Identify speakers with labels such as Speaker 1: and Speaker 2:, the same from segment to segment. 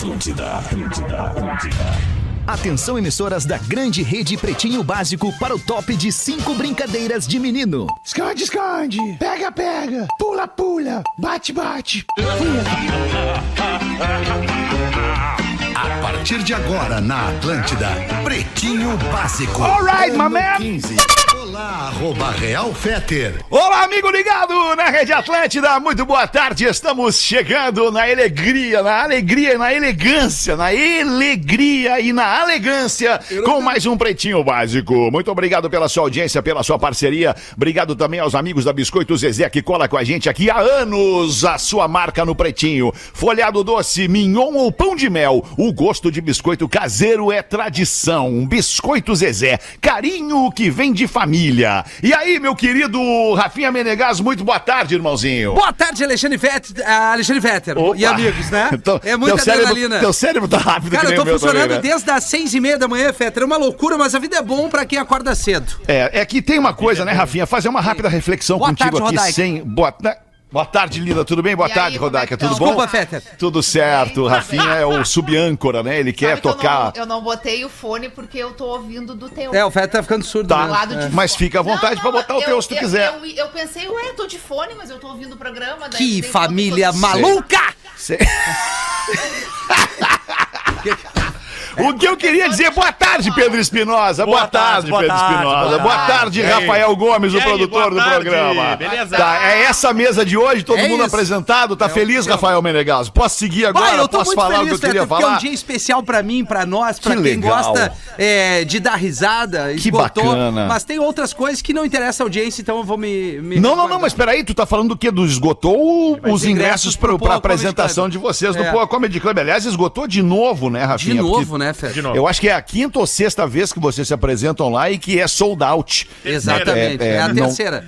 Speaker 1: Atlântida, Atlântida, Atlântida.
Speaker 2: Atenção, emissoras da grande rede Pretinho Básico para o top de cinco brincadeiras de menino.
Speaker 3: Esconde, esconde. Pega, pega. Pula, pula. Bate, bate.
Speaker 4: A partir de agora na Atlântida, Pretinho Básico.
Speaker 3: Alright, my man.
Speaker 4: 15. Arroba Real Feter.
Speaker 5: Olá, amigo ligado na Rede Atlântida. Muito boa tarde. Estamos chegando na alegria, na alegria, na elegância, na alegria e na elegância com mais um Pretinho Básico. Muito obrigado pela sua audiência, pela sua parceria. Obrigado também aos amigos da Biscoito Zezé que cola com a gente aqui há anos. A sua marca no Pretinho. Folhado doce, mignon ou pão de mel. O gosto de biscoito caseiro é tradição. Biscoito Zezé, carinho que vem de família. E aí, meu querido Rafinha Menegas, muito boa tarde, irmãozinho.
Speaker 6: Boa tarde, Alexandre Vetter, ah, Alexandre Vetter
Speaker 5: Opa.
Speaker 6: e amigos, né?
Speaker 5: Então,
Speaker 6: é muita
Speaker 5: teu cérebro,
Speaker 6: adrenalina.
Speaker 5: Teu cérebro tá rápido
Speaker 6: Cara, eu tô funcionando
Speaker 5: também, né?
Speaker 6: desde as seis e meia da manhã, Fetter. É uma loucura, mas a vida é bom pra quem acorda cedo.
Speaker 5: É, é que tem uma coisa, né, Rafinha? Fazer uma rápida reflexão
Speaker 6: Boa
Speaker 5: contigo
Speaker 6: tarde,
Speaker 5: aqui
Speaker 6: Rodaica.
Speaker 5: sem. Boa, né? Boa tarde, linda. Tudo bem? Boa
Speaker 7: E
Speaker 5: tarde,
Speaker 7: aí, é
Speaker 5: Rodaica. Tudo bom?
Speaker 6: Desculpa, Fetter.
Speaker 5: Tudo certo. Rafinha é o sub-âncora, né? Ele quer
Speaker 7: Sabe que eu
Speaker 5: tocar.
Speaker 7: não- Eu não, botei o fone porque eu tô ouvindo do teu.
Speaker 6: É, o Fetter tá ficando surdo.
Speaker 5: Tá.
Speaker 6: né?
Speaker 7: do lado de
Speaker 5: Mas fica à vontade pra botar o
Speaker 7: eu-
Speaker 5: teu se tu
Speaker 7: eu-
Speaker 5: quiser.
Speaker 7: Eu, eu pensei, ué, tô de fone, mas eu tô ouvindo o programa. daí
Speaker 6: Que família maluca!
Speaker 5: Cê- O que eu queria dizer, boa tarde, Pedro Espinosa. Boa,
Speaker 8: Boa
Speaker 5: tarde, Pedro Espinosa.
Speaker 8: boa
Speaker 5: Boa
Speaker 8: tarde.
Speaker 5: Rafael Gomes, o produtor do programa.
Speaker 8: beleza?
Speaker 5: Tá, é essa mesa de hoje, todo
Speaker 6: É
Speaker 5: mundo
Speaker 6: isso.
Speaker 5: apresentado. Tá feliz,
Speaker 6: eu-
Speaker 5: Rafael Menegas? Posso seguir agora?
Speaker 6: Pai, eu tô
Speaker 5: Posso
Speaker 6: muito
Speaker 5: falar
Speaker 6: feliz,
Speaker 5: o que eu queria
Speaker 6: porque é
Speaker 5: falar?
Speaker 6: um dia especial pra mim, pra nós, pra
Speaker 5: Que
Speaker 6: quem
Speaker 5: legal.
Speaker 6: gosta é, de dar risada.
Speaker 5: Que
Speaker 6: esgotou,
Speaker 5: bacana.
Speaker 6: Mas tem outras coisas que não interessam a audiência, então eu vou me. me
Speaker 5: Não, não, não, mas peraí, tu tá falando do quê? Do esgotou ou os ingressos
Speaker 6: ingressos
Speaker 5: pro,
Speaker 6: pro
Speaker 5: pra apresentação de vocês no
Speaker 6: É.
Speaker 5: Poa Comedy Club? Aliás, esgotou de novo, né,
Speaker 6: De
Speaker 5: Rafinha?
Speaker 6: novo,
Speaker 5: Porque
Speaker 6: né?
Speaker 8: De novo.
Speaker 5: Eu acho que é a quinta ou sexta vez que vocês se apresentam lá e que é sold out.
Speaker 6: Exatamente.
Speaker 5: É,
Speaker 6: É,
Speaker 5: é,
Speaker 6: a
Speaker 5: não-
Speaker 6: terceira.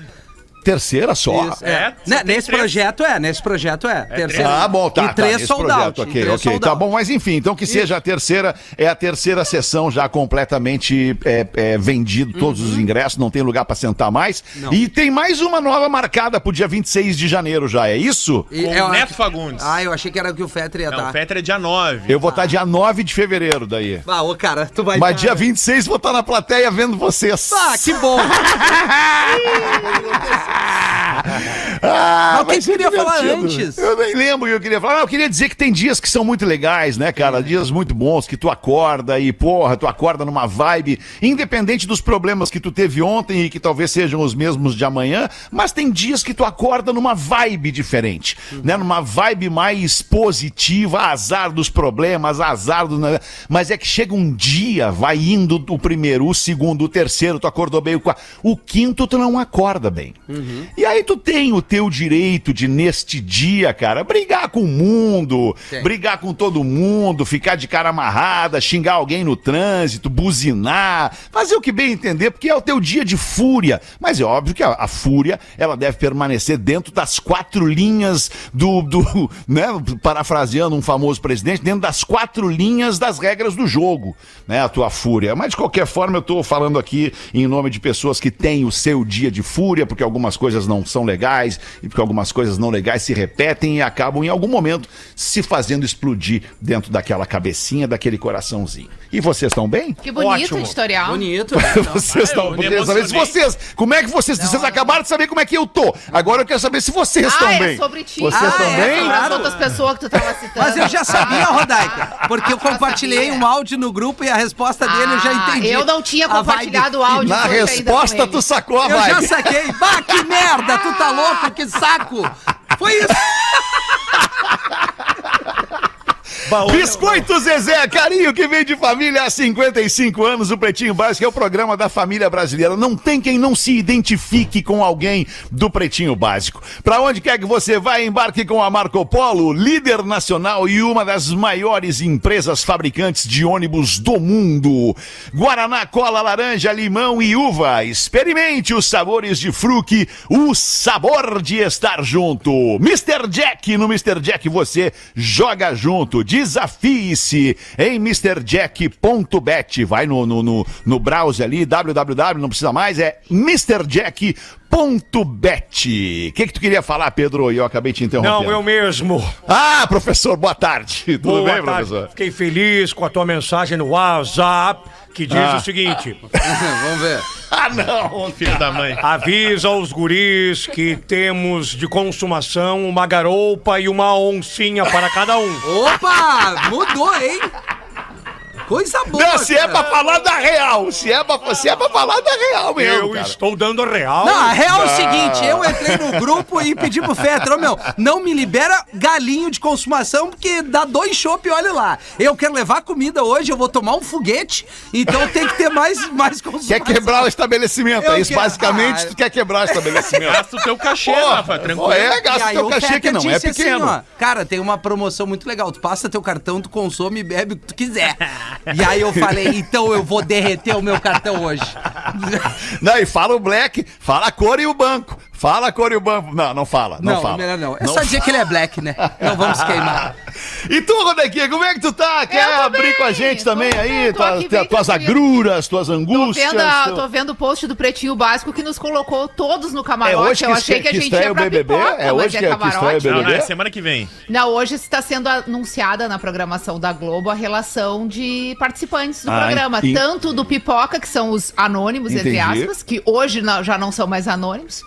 Speaker 5: Terceira só?
Speaker 6: Isso, é.
Speaker 8: É,
Speaker 6: Né, nesse
Speaker 8: três.
Speaker 6: projeto é, nesse projeto é. terceira.
Speaker 5: Ah, bom, tá.
Speaker 6: E
Speaker 5: tá,
Speaker 6: três
Speaker 5: nesse
Speaker 6: sold
Speaker 5: projeto,
Speaker 6: out.
Speaker 5: Ok,
Speaker 6: três
Speaker 5: ok.
Speaker 6: sold
Speaker 5: Tá bom, mas enfim, então que seja a terceira, é a terceira sessão já completamente é, é, vendido, todos os ingressos, não tem lugar pra sentar mais.
Speaker 6: Uhum. Não.
Speaker 5: E tem mais uma nova marcada pro dia 26 de janeiro já, é isso?
Speaker 6: E
Speaker 8: Com
Speaker 6: é,
Speaker 8: Neto Fagundes.
Speaker 6: Ah, eu achei que era o que o Fetter ia
Speaker 8: Não,
Speaker 6: estar.
Speaker 8: o Fetter é dia 9.
Speaker 5: Eu vou estar dia 9 de fevereiro daí.
Speaker 6: Ah, ô, cara, tu vai.
Speaker 5: Mas dia 26 vou estar na plateia vendo vocês.
Speaker 6: Ah, que bom!
Speaker 5: Ah,
Speaker 6: Mas o que
Speaker 5: vai
Speaker 6: que
Speaker 5: ser
Speaker 6: tu queria falar
Speaker 5: divertido.
Speaker 6: antes?
Speaker 5: Eu nem lembro o que eu queria falar. Não, eu queria dizer que tem dias que são muito legais, né, cara? Dias muito bons que tu acorda e, porra, tu acorda numa vibe, independente dos problemas que tu teve ontem e que talvez sejam os mesmos de amanhã, mas tem dias que tu acorda numa vibe diferente, né? Numa vibe mais positiva, azar dos problemas, azar do... Mas é que chega um dia, vai indo o primeiro, o segundo, o terceiro, tu acordou bem, o quarto. O quinto tu não acorda bem. E aí tu tem o teu direito de, neste dia, cara, brigar com o mundo,
Speaker 6: Tem.
Speaker 5: brigar com todo mundo, ficar de cara amarrada, xingar alguém no trânsito, buzinar, fazer o que bem entender, porque é o teu dia de fúria. Mas é óbvio que a, a fúria, ela deve permanecer dentro das quatro linhas do, do, né, parafraseando um famoso presidente, dentro das quatro linhas das regras do jogo, né, a tua fúria. Mas de qualquer forma, eu tô falando aqui em nome de pessoas que têm o seu dia de fúria, porque algumas coisas não são legais e porque algumas coisas não legais se repetem e acabam em algum momento se fazendo explodir dentro daquela cabecinha, daquele coraçãozinho. E vocês estão bem?
Speaker 7: Que bonito
Speaker 8: Ótimo.
Speaker 7: editorial.
Speaker 6: Bonito.
Speaker 5: Vocês estão. quero saber se vocês. Como é que vocês. vocês acabaram de saber como é que eu tô. Agora eu quero saber se vocês estão
Speaker 7: Ah, é
Speaker 5: bem.
Speaker 7: sobre ti.
Speaker 5: Vocês
Speaker 6: Ah,
Speaker 5: estão
Speaker 6: é,
Speaker 5: bem?
Speaker 7: Sobre as outras pessoas que tu tava citando.
Speaker 6: Mas eu já sabia, Rodaica, porque eu compartilhei
Speaker 7: sabia.
Speaker 6: um áudio no grupo e a resposta dele eu já
Speaker 7: Ah,
Speaker 6: entendi.
Speaker 7: Eu não tinha compartilhado o
Speaker 6: vibe.
Speaker 7: áudio.
Speaker 5: Na resposta,
Speaker 7: ele.
Speaker 5: tu sacou a
Speaker 6: Eu já
Speaker 5: vibe.
Speaker 6: saquei. Bah, que merda, tu tá louco, que saco. Foi isso.
Speaker 5: Biscoito Zezé, carinho que vem de família há 55 anos. O Pretinho Básico é o programa da família brasileira. Não tem quem não se identifique com alguém do Pretinho Básico. Pra onde quer que você vá, embarque com a Marco Polo, líder nacional e uma das maiores empresas fabricantes de ônibus do mundo. Guaraná, cola, laranja, limão e uva. Experimente os sabores de fruque, o sabor de estar junto. Mr. Jack, no Mr. Jack você joga junto. Diz Desafie-se em MrJack.bet. Vai no, no, no, no browser ali, www, não precisa mais, é MrJack.bet. O que, que tu queria falar, Pedro? E eu acabei te interrompendo.
Speaker 8: Não, eu mesmo.
Speaker 5: Ah, professor, boa tarde. Tudo
Speaker 8: Boa
Speaker 5: bem,
Speaker 8: tarde.
Speaker 5: professor?
Speaker 8: Fiquei feliz com a tua mensagem no WhatsApp, que diz
Speaker 5: Ah.
Speaker 8: o seguinte:
Speaker 6: Vamos ver.
Speaker 5: Ah, não.
Speaker 9: Filho da mãe.
Speaker 8: avisa aos guris que temos de consumação uma garopa e uma oncinha para cada um.
Speaker 6: Opa! Mudou, hein? Coisa boa.
Speaker 5: Não, se é
Speaker 6: cara.
Speaker 5: pra falar da real, se é pra, se é pra falar da real mesmo,
Speaker 8: Eu
Speaker 5: cara.
Speaker 8: estou dando a real.
Speaker 6: Não, a real é o seguinte, eu entrei no grupo e pedi pro Fetter, ô meu, não me libera galinho de consumação, porque dá dois chopp e olha lá. Eu quero levar comida hoje, eu vou tomar um foguete, então tem que ter mais, mais consumação.
Speaker 5: Quer quebrar o estabelecimento,
Speaker 6: Eu
Speaker 5: é isso.
Speaker 6: quero-
Speaker 5: Basicamente,
Speaker 6: Ah,
Speaker 5: tu quer quebrar o estabelecimento.
Speaker 9: Gasta o teu cachê,
Speaker 5: Porra,
Speaker 9: Rafa, tranquilo.
Speaker 5: É,
Speaker 6: E
Speaker 5: gasta
Speaker 6: aí
Speaker 5: teu
Speaker 6: o
Speaker 5: cachê que não é
Speaker 6: assim,
Speaker 5: pequeno.
Speaker 6: ó, cara, tem uma promoção muito legal. Tu passa teu cartão, tu consome e bebe o que tu quiser. e aí eu falei, então eu vou derreter o meu cartão hoje.
Speaker 5: Não, e fala o black, fala a cor e o banco. Fala a cor o banco. Não, não fala, não, fala.
Speaker 6: melhor não. É só dizer que ele é black, né? Não vamos queimar.
Speaker 5: E tu, Rodequinha, como é que tu tá? Quer
Speaker 7: tô
Speaker 5: abrir
Speaker 7: bem,
Speaker 5: com a gente
Speaker 7: tô
Speaker 5: também
Speaker 7: bem,
Speaker 5: aí?
Speaker 7: tô
Speaker 5: Tuas,
Speaker 7: aqui bem
Speaker 5: tuas
Speaker 7: tranquilo.
Speaker 5: agruras, tuas
Speaker 7: Tô
Speaker 5: angústias.
Speaker 7: vendo, a-
Speaker 5: teu-
Speaker 7: tô vendo o post do Pretinho Básico que nos colocou todos no camarote.
Speaker 5: É hoje que
Speaker 7: eu achei
Speaker 5: estre-
Speaker 7: que a
Speaker 5: que
Speaker 7: gente ia
Speaker 5: o
Speaker 7: pra
Speaker 5: BBB?
Speaker 7: pipoca,
Speaker 5: É
Speaker 7: mas
Speaker 5: hoje
Speaker 7: é
Speaker 5: que- que estreia o
Speaker 7: camarote.
Speaker 5: BBB?
Speaker 9: Não, não, é semana que vem.
Speaker 7: Não, hoje está sendo anunciada na programação da Globo a relação de participantes do
Speaker 5: Ah,
Speaker 7: programa. Tanto do Pipoca, que são os anônimos, entre aspas, que hoje não- já não são mais anônimos.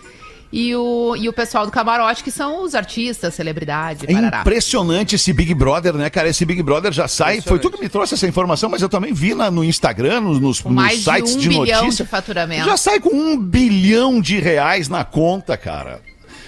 Speaker 7: E o, e o pessoal do camarote, que são os artistas, celebridades,
Speaker 5: É
Speaker 7: parará.
Speaker 5: impressionante esse Big Brother, né, cara? Esse Big Brother já sai. Foi tu que me trouxe essa informação, mas eu também vi na- no Instagram, nos, nos,
Speaker 7: mais de
Speaker 5: sites
Speaker 7: um
Speaker 5: de, notícia.
Speaker 7: de faturamento.
Speaker 5: Já sai com um bilhão de reais na conta, cara.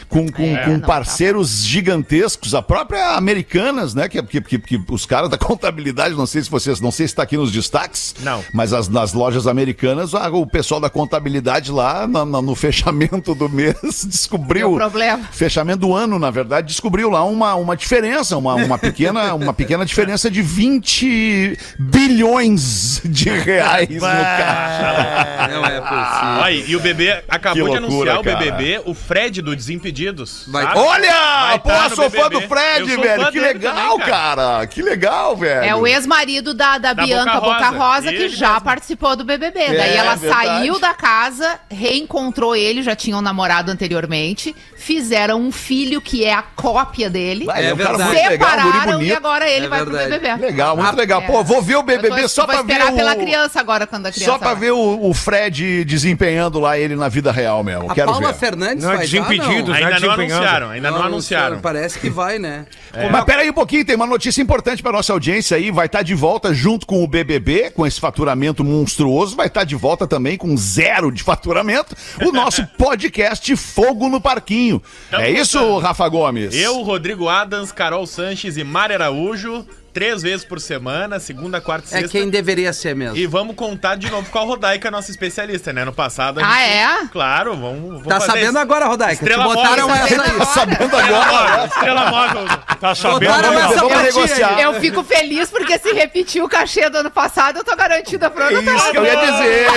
Speaker 5: Com, com,
Speaker 7: É,
Speaker 5: com
Speaker 7: não, tá
Speaker 5: parceiros gigantescos, a própria Americanas, né? Que, que, que, que os caras da contabilidade, não sei se vocês, não sei se está aqui nos destaques,
Speaker 9: Não.
Speaker 5: mas as, nas lojas americanas, a- o pessoal da contabilidade lá na- na- no fechamento do mês descobriu.
Speaker 7: Deu problema.
Speaker 5: Fechamento do ano, na verdade, descobriu lá uma, uma diferença, uma, uma, pequena, uma pequena diferença de 20 bilhões de reais no caixa.
Speaker 6: Não é possível.
Speaker 9: Olha, e o bebê acabou
Speaker 5: Que
Speaker 9: de
Speaker 5: loucura,
Speaker 9: anunciar o
Speaker 5: cara.
Speaker 9: BBB, o Fred do Desimpedidos.
Speaker 6: Vai-
Speaker 9: sabe?
Speaker 5: Olha!
Speaker 9: Vai
Speaker 5: Pô,
Speaker 9: tá
Speaker 5: sou fã do Fred, velho. Que legal,
Speaker 9: também,
Speaker 5: cara. Que legal, velho.
Speaker 7: É o ex-marido da, da,
Speaker 9: Da
Speaker 7: Bianca
Speaker 9: Boca
Speaker 7: Boca
Speaker 9: Rosa.
Speaker 7: Rosa, que já
Speaker 9: mesmo.
Speaker 7: participou do BBB. Daí
Speaker 5: É,
Speaker 7: ela
Speaker 5: verdade.
Speaker 7: saiu da casa, reencontrou ele, já tinham namorado anteriormente, fizeram um filho que é a cópia dele,
Speaker 5: Vai,
Speaker 6: É
Speaker 5: é um cara
Speaker 6: verdade.
Speaker 5: muito legal, um
Speaker 7: separaram e agora ele
Speaker 6: É
Speaker 7: vai
Speaker 6: verdade.
Speaker 7: pro BBB.
Speaker 5: Legal, muito
Speaker 7: Ah,
Speaker 5: legal.
Speaker 7: é.
Speaker 5: Pô, vou ver o BBB
Speaker 7: tô-
Speaker 5: só
Speaker 7: vou
Speaker 5: pra ver
Speaker 7: esperar
Speaker 5: o...
Speaker 7: pela criança agora, quando a criança
Speaker 5: Só pra ver o, Fred desempenhando lá ele na vida real mesmo.
Speaker 6: A
Speaker 5: Quero
Speaker 6: Paula
Speaker 5: ver.
Speaker 6: Fernandes
Speaker 8: Não é
Speaker 6: vai
Speaker 8: desimpedidos,
Speaker 6: dar,
Speaker 8: né?
Speaker 9: Ainda não anunciaram, ainda não, anunciaram.
Speaker 6: Parece que vai, né?
Speaker 5: Mas peraí um pouquinho, tem uma notícia importante pra nossa audiência aí. Vai estar de volta junto com o BBB, com esse faturamento monstruoso. Vai estar de volta também com zero de faturamento. O nosso podcast Fogo no Parquinho.
Speaker 9: Tamo
Speaker 5: é isso. Rafa Gomes?
Speaker 9: Eu, Rodrigo Adams, Carol Sanches e Mari Araújo, três vezes por semana, segunda, quarta e
Speaker 6: É
Speaker 9: sexta.
Speaker 6: quem deveria ser mesmo.
Speaker 9: E vamos contar de novo com a Rodaica, nossa especialista, né? No passado a
Speaker 7: Ah,
Speaker 9: gente-
Speaker 7: é?
Speaker 9: Claro, vamos. vamos
Speaker 6: Tá
Speaker 9: fazer
Speaker 6: sabendo
Speaker 9: isso.
Speaker 6: agora, Rodaica? Te
Speaker 9: Estrela
Speaker 6: botaram
Speaker 9: móvel.
Speaker 6: essa aí.
Speaker 5: Sabendo
Speaker 9: Estrela
Speaker 5: agora.
Speaker 9: Estrela móvel.
Speaker 8: Tá sabendo?
Speaker 6: Essa
Speaker 5: Vamos negociar.
Speaker 7: Eu fico feliz porque se repetir o cachê do ano passado, eu tô garantida pro ano
Speaker 5: É Isso que eu ia dizer.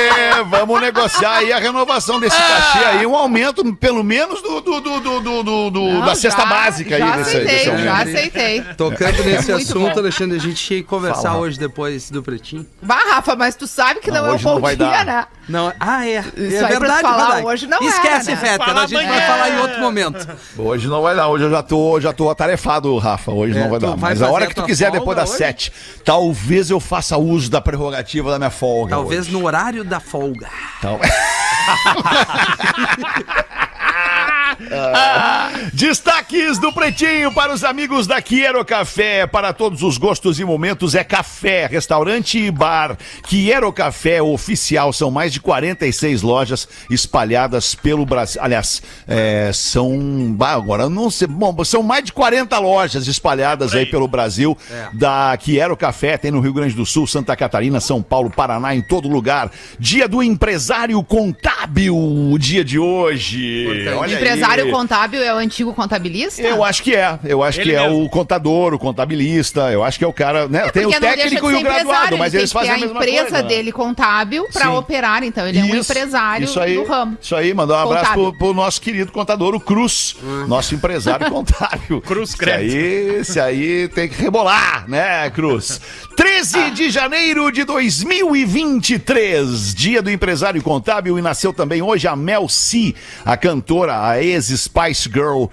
Speaker 5: Vamos negociar aí a renovação desse cachê aí, um aumento, pelo menos, do, do, do, do, do- do-
Speaker 7: Não,
Speaker 5: da cesta
Speaker 7: já-
Speaker 5: básica
Speaker 7: já
Speaker 5: aí desse,
Speaker 7: aceitei, já aceitei.
Speaker 6: Tocando nesse
Speaker 7: É Muito
Speaker 6: assunto. Alexandre, a gente ia conversar
Speaker 5: Fala.
Speaker 6: hoje depois do Pretinho.
Speaker 7: Bah, Rafa, mas tu sabe que não,
Speaker 5: Não,
Speaker 7: é um bom dia,
Speaker 5: dar.
Speaker 7: né?
Speaker 6: Não, ah, é.
Speaker 7: Isso
Speaker 6: é verdade,
Speaker 7: falar
Speaker 6: Rodaica.
Speaker 7: hoje não
Speaker 6: Esquece,
Speaker 7: era, né?
Speaker 6: Fetter. A gente vai falar em outro momento.
Speaker 5: Hoje não vai dar, hoje eu já tô, já tô atarefado, Rafa. Hoje
Speaker 6: É,
Speaker 5: não vai dar.
Speaker 6: vai
Speaker 5: Mas a hora que tu quiser, depois das
Speaker 6: hoje?
Speaker 5: sete, talvez eu faça uso da prerrogativa da minha folga.
Speaker 6: Talvez
Speaker 5: hoje.
Speaker 6: no horário da folga.
Speaker 5: Tal- Destaques do Pretinho para os amigos da Quiero Café. Para todos os gostos e momentos é café, restaurante e bar. Quiero Café oficial. São mais de 46 lojas espalhadas pelo Brasil. Aliás, é, são. bah, agora não sei. Bom, são mais de 40 lojas espalhadas aí pelo Brasil da Quiero Café. Tem no Rio Grande do Sul, Santa Catarina, São Paulo, Paraná, em todo lugar. Dia do empresário contábil, o dia de hoje. Olha aí.
Speaker 7: Empresário empresário contábil é o antigo contabilista?
Speaker 5: Eu acho que é. Eu acho
Speaker 9: Ele
Speaker 5: que é
Speaker 9: mesmo.
Speaker 5: o contador, o contabilista. Eu acho que é o cara. Né? Tem o técnico e o graduado, mas
Speaker 7: ele
Speaker 5: eles fazem a
Speaker 7: ter a
Speaker 5: mesma
Speaker 7: empresa
Speaker 5: coisa. né?
Speaker 7: dele contábil pra
Speaker 5: Sim.
Speaker 7: operar, então ele é um
Speaker 5: Isso,
Speaker 7: empresário
Speaker 5: isso aí,
Speaker 7: do ramo.
Speaker 5: Isso aí, mandar um abraço pro, pro nosso querido contador, o Cruz, nosso empresário contábil.
Speaker 9: Cruz
Speaker 5: Esse
Speaker 9: Crédito.
Speaker 5: aí, esse aí tem que rebolar, né, Cruz? 13 de janeiro de 2023, dia do empresário contábil, e nasceu também hoje a Mel C, a cantora, a ex-Spice Girl.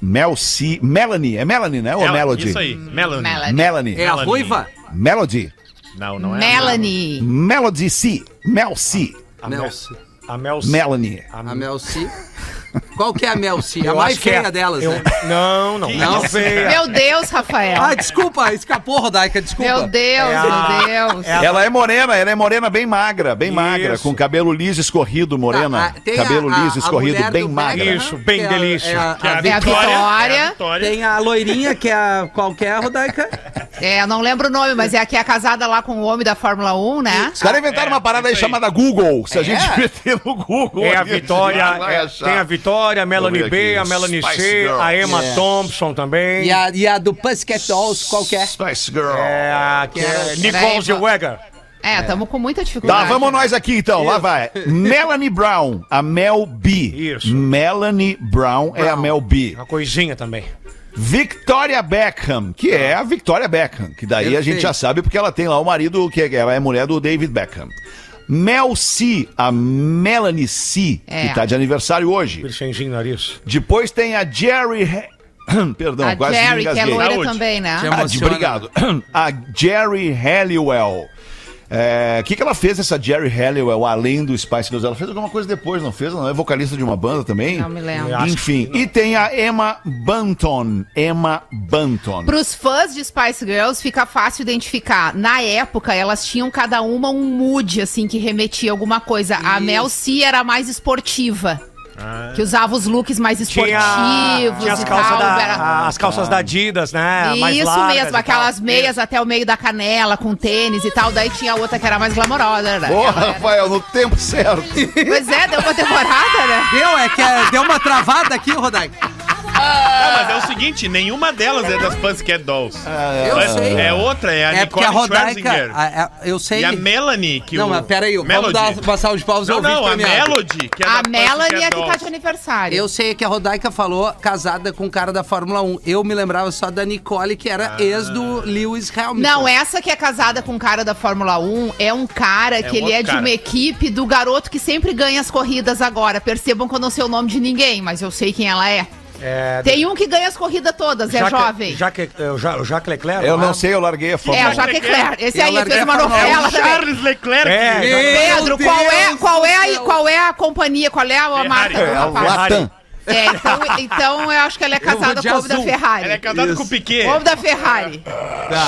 Speaker 5: Mel C, Melanie, é Melanie, né? Ou Melody?
Speaker 9: Isso aí, Melanie.
Speaker 7: Melanie.
Speaker 5: Melanie.
Speaker 6: É a ruiva?
Speaker 5: Melody.
Speaker 9: Não, não é.
Speaker 7: Melanie.
Speaker 5: Melody C. Mel C.
Speaker 9: A
Speaker 6: Mel
Speaker 9: Mel.
Speaker 6: C.
Speaker 9: A Mel.
Speaker 5: Melanie.
Speaker 6: A Mel C. Qual que é a Mel C? A
Speaker 8: Eu
Speaker 6: mais
Speaker 8: acho que é-
Speaker 6: feia delas,
Speaker 8: eu-
Speaker 6: né?
Speaker 8: Não, não.
Speaker 6: Não?
Speaker 8: Não feia.
Speaker 7: Meu Deus, Rafael.
Speaker 6: Ah, desculpa, escapou, Rodaica, desculpa.
Speaker 7: Meu Deus,
Speaker 8: É a-
Speaker 7: meu Deus.
Speaker 8: é
Speaker 5: Ela é morena, ela é morena bem magra, bem
Speaker 8: Isso.
Speaker 5: magra, com cabelo liso escorrido, morena.
Speaker 6: Tá, a- tem
Speaker 5: cabelo
Speaker 6: a- a-
Speaker 5: liso
Speaker 6: a
Speaker 5: escorrido,
Speaker 6: mulher
Speaker 5: bem
Speaker 6: do
Speaker 5: magra.
Speaker 6: Beckham,
Speaker 8: Isso, bem
Speaker 6: que é a-
Speaker 8: delícia.
Speaker 6: é a-
Speaker 9: Que a
Speaker 6: a
Speaker 7: a
Speaker 9: Vitória.
Speaker 7: Vitória.
Speaker 9: é a Vitória.
Speaker 6: Tem a loirinha, que é a qualquer, Rodaica.
Speaker 7: É, não lembro o nome, mas é a que é casada lá com o homem da Fórmula 1, né?
Speaker 5: Os caras inventaram
Speaker 9: É,
Speaker 5: uma parada aí chamada Google. Se a gente meter no Google.
Speaker 8: É a
Speaker 5: ali,
Speaker 8: Vitória,
Speaker 5: gente vai
Speaker 8: é-
Speaker 5: achar.
Speaker 8: tem a A Melanie B, a Melanie
Speaker 5: Spice
Speaker 8: C,
Speaker 5: Girls.
Speaker 8: a Emma
Speaker 6: É.
Speaker 8: Thompson também.
Speaker 6: E a, e a do Pussycat Dolls, qualquer.
Speaker 5: Spice Girl.
Speaker 8: É a que é Nicole Zellweger.
Speaker 7: É, estamos com muita dificuldade.
Speaker 5: Tá, vamos nós aqui então, lá vai. Melanie Brown, a Mel B.
Speaker 8: Isso.
Speaker 5: Melanie Brown, é a Mel B.
Speaker 8: Uma coisinha também.
Speaker 5: Victoria Beckham, que é a Victoria Beckham, que daí a gente
Speaker 6: Perfeito.
Speaker 5: já sabe porque ela tem lá o marido, que é- ela é mulher do David Beckham. Mel C, a Melanie C,
Speaker 7: É.
Speaker 5: que tá de aniversário hoje.
Speaker 8: Nariz.
Speaker 5: Depois tem a Jerry. Perdão,
Speaker 7: A
Speaker 5: quase me
Speaker 7: Jerry, que é loira
Speaker 9: Saúde.
Speaker 7: também, né?
Speaker 5: Ah, de- obrigado. A Jerry Halliwell. É, O que, que ela fez, essa Jerry Halliwell, além do Spice Girls? Ela fez alguma coisa depois, não fez? Ela não é vocalista de uma banda também?
Speaker 7: Não me lembro.
Speaker 5: Enfim, e tem a Emma Bunton. Emma Bunton.
Speaker 7: Para os fãs de Spice Girls, fica fácil identificar. Na época, elas tinham cada uma um mood, assim, que remetia a alguma coisa. A Mel C era mais esportiva. Que usava os looks mais esportivos
Speaker 8: Tinha, tinha as
Speaker 7: e
Speaker 8: calças,
Speaker 7: tal.
Speaker 8: da,
Speaker 7: era-
Speaker 8: as calças da Adidas, né? mais
Speaker 7: Isso
Speaker 8: largas
Speaker 7: mesmo, aquelas meias até o meio da canela, com tênis e tal. Daí tinha outra que era mais glamourosa, né? Era-
Speaker 5: Rafael, no tempo certo.
Speaker 7: Pois é, deu uma temporada, né?
Speaker 6: Deu, é que é- deu uma travada aqui, Rodaica.
Speaker 9: Não, mas é o seguinte, nenhuma delas é das Pussycat Dolls.
Speaker 6: Eu
Speaker 9: Mas
Speaker 6: sei.
Speaker 9: É outra, é a
Speaker 6: É
Speaker 9: Nicole
Speaker 6: a Rodaica.
Speaker 9: Schwarzenegger.
Speaker 6: a- a- eu sei.
Speaker 9: E a Melanie, que
Speaker 6: Não,
Speaker 9: o...
Speaker 6: mas peraí, vamos
Speaker 9: Melody.
Speaker 6: dar uma salva de palmas ao
Speaker 9: Não, não, a
Speaker 6: premiado.
Speaker 9: Melody, que é
Speaker 7: A
Speaker 9: da
Speaker 7: Melanie é que tá de aniversário.
Speaker 6: Eu sei que a Rodaica falou casada com o cara da Fórmula 1. Eu me lembrava só da Nicole, que era ex do Lewis Hamilton.
Speaker 7: Não, essa que é casada com um cara da Fórmula 1 é um cara que
Speaker 9: um
Speaker 7: ele é de
Speaker 9: cara.
Speaker 7: uma equipe do garoto que sempre ganha as corridas agora. Percebam que eu não sei o nome de ninguém, mas eu sei quem ela é.
Speaker 8: É,
Speaker 7: Tem um que ganha as corridas todas, é
Speaker 8: Jacques-
Speaker 7: jovem.
Speaker 8: Jacques, é, o Ja- o Jacques Leclerc?
Speaker 5: Eu não sei, eu larguei a
Speaker 7: É,
Speaker 5: Fórmula
Speaker 7: o Jacques Leclerc. Esse
Speaker 6: Eu
Speaker 7: aí fez uma
Speaker 9: É
Speaker 7: novela
Speaker 9: o
Speaker 7: também.
Speaker 9: Charles Leclerc.
Speaker 8: É,
Speaker 7: Pedro, qual é, qual, é qual é a companhia, qual é a
Speaker 9: Ferrari.
Speaker 7: marca do
Speaker 5: É, o? Latam.
Speaker 7: É, então, então eu acho que ela é casada com o homem da. Ferrari.
Speaker 9: Ela é casada com o Piquet.
Speaker 7: O homem da Ferrari.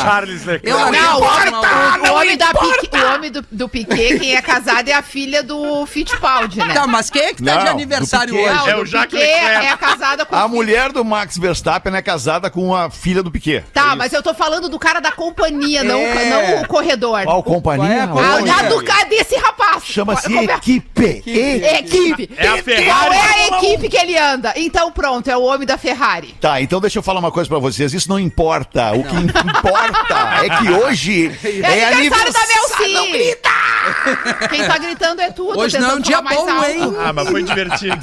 Speaker 8: Charles Leclerc.
Speaker 6: Eu larguei a
Speaker 7: Não,
Speaker 6: 1.
Speaker 7: o, o homem da Pique- o homem do, do Piquet, quem é casado é a filha do Fittipaldi, né?
Speaker 6: Tá, mas quem é que tá
Speaker 5: Não,
Speaker 6: de aniversário hoje?
Speaker 9: É
Speaker 7: do
Speaker 9: o Jacques
Speaker 7: Piquet
Speaker 9: Leclerc.
Speaker 7: é casada com
Speaker 5: A mulher do Max Verstappen é casada com a filha do Piquet.
Speaker 7: Tá, mas eu tô falando do cara da companhia, não,
Speaker 6: É.
Speaker 7: não o corredor.
Speaker 5: Qual companhia?
Speaker 6: Qual é a companhia?
Speaker 7: da do cara desse rapaz.
Speaker 5: Chama-se
Speaker 7: é-
Speaker 5: equipe.
Speaker 7: Equipe.
Speaker 9: É a Ferrari.
Speaker 7: Qual é a equipe que ele anda? Então pronto, é o homem da Ferrari.
Speaker 5: Tá, então deixa eu falar uma coisa pra vocês. Isso não importa. O que importa é que hoje
Speaker 7: É,
Speaker 5: é,
Speaker 7: aniversário da Mel C.
Speaker 5: Não grita!
Speaker 7: Quem tá gritando é tu. tô
Speaker 6: Hoje não é um dia bom,
Speaker 7: alto.
Speaker 6: hein?
Speaker 9: Ah, mas foi divertido.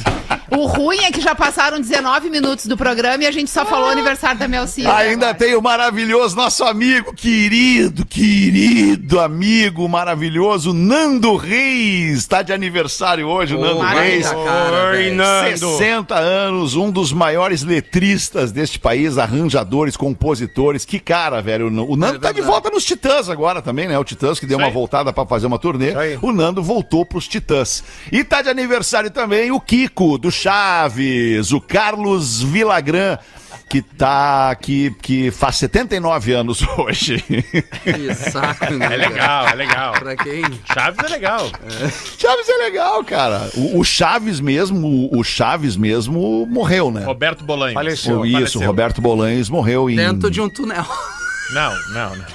Speaker 7: O ruim é que já passaram 19 minutos do programa e a gente só falou aniversário da Mel C. né,
Speaker 5: Ainda
Speaker 7: agora.
Speaker 5: tem o maravilhoso nosso amigo, querido, querido amigo maravilhoso, Nando Reis. Tá de aniversário hoje, o Nando Reis.
Speaker 6: cara,
Speaker 8: Oi. Nando.
Speaker 5: 60 anos, um dos maiores letristas deste país, arranjadores, compositores. Que cara, velho. O Nando tá de volta nos Titãs agora também, né? O Titãs que deu uma voltada pra fazer uma turnê. O Nando voltou pros Titãs. E tá de aniversário também o Kiko, do Chaves, o Carlos Vilagran. Que tá. Que, que faz 79 anos hoje.
Speaker 6: Que saco, né?
Speaker 9: É legal, é legal.
Speaker 6: Pra quem?
Speaker 9: Chaves é legal.
Speaker 5: Chaves é legal, cara. O, o Chaves mesmo, o, o Chaves mesmo morreu, né?
Speaker 9: Roberto Bolanho.
Speaker 8: Faleceu.
Speaker 5: O- isso,
Speaker 9: faleceu.
Speaker 5: Roberto Bolanhos morreu em.
Speaker 6: Dentro de um túnel.
Speaker 9: Não, não, não.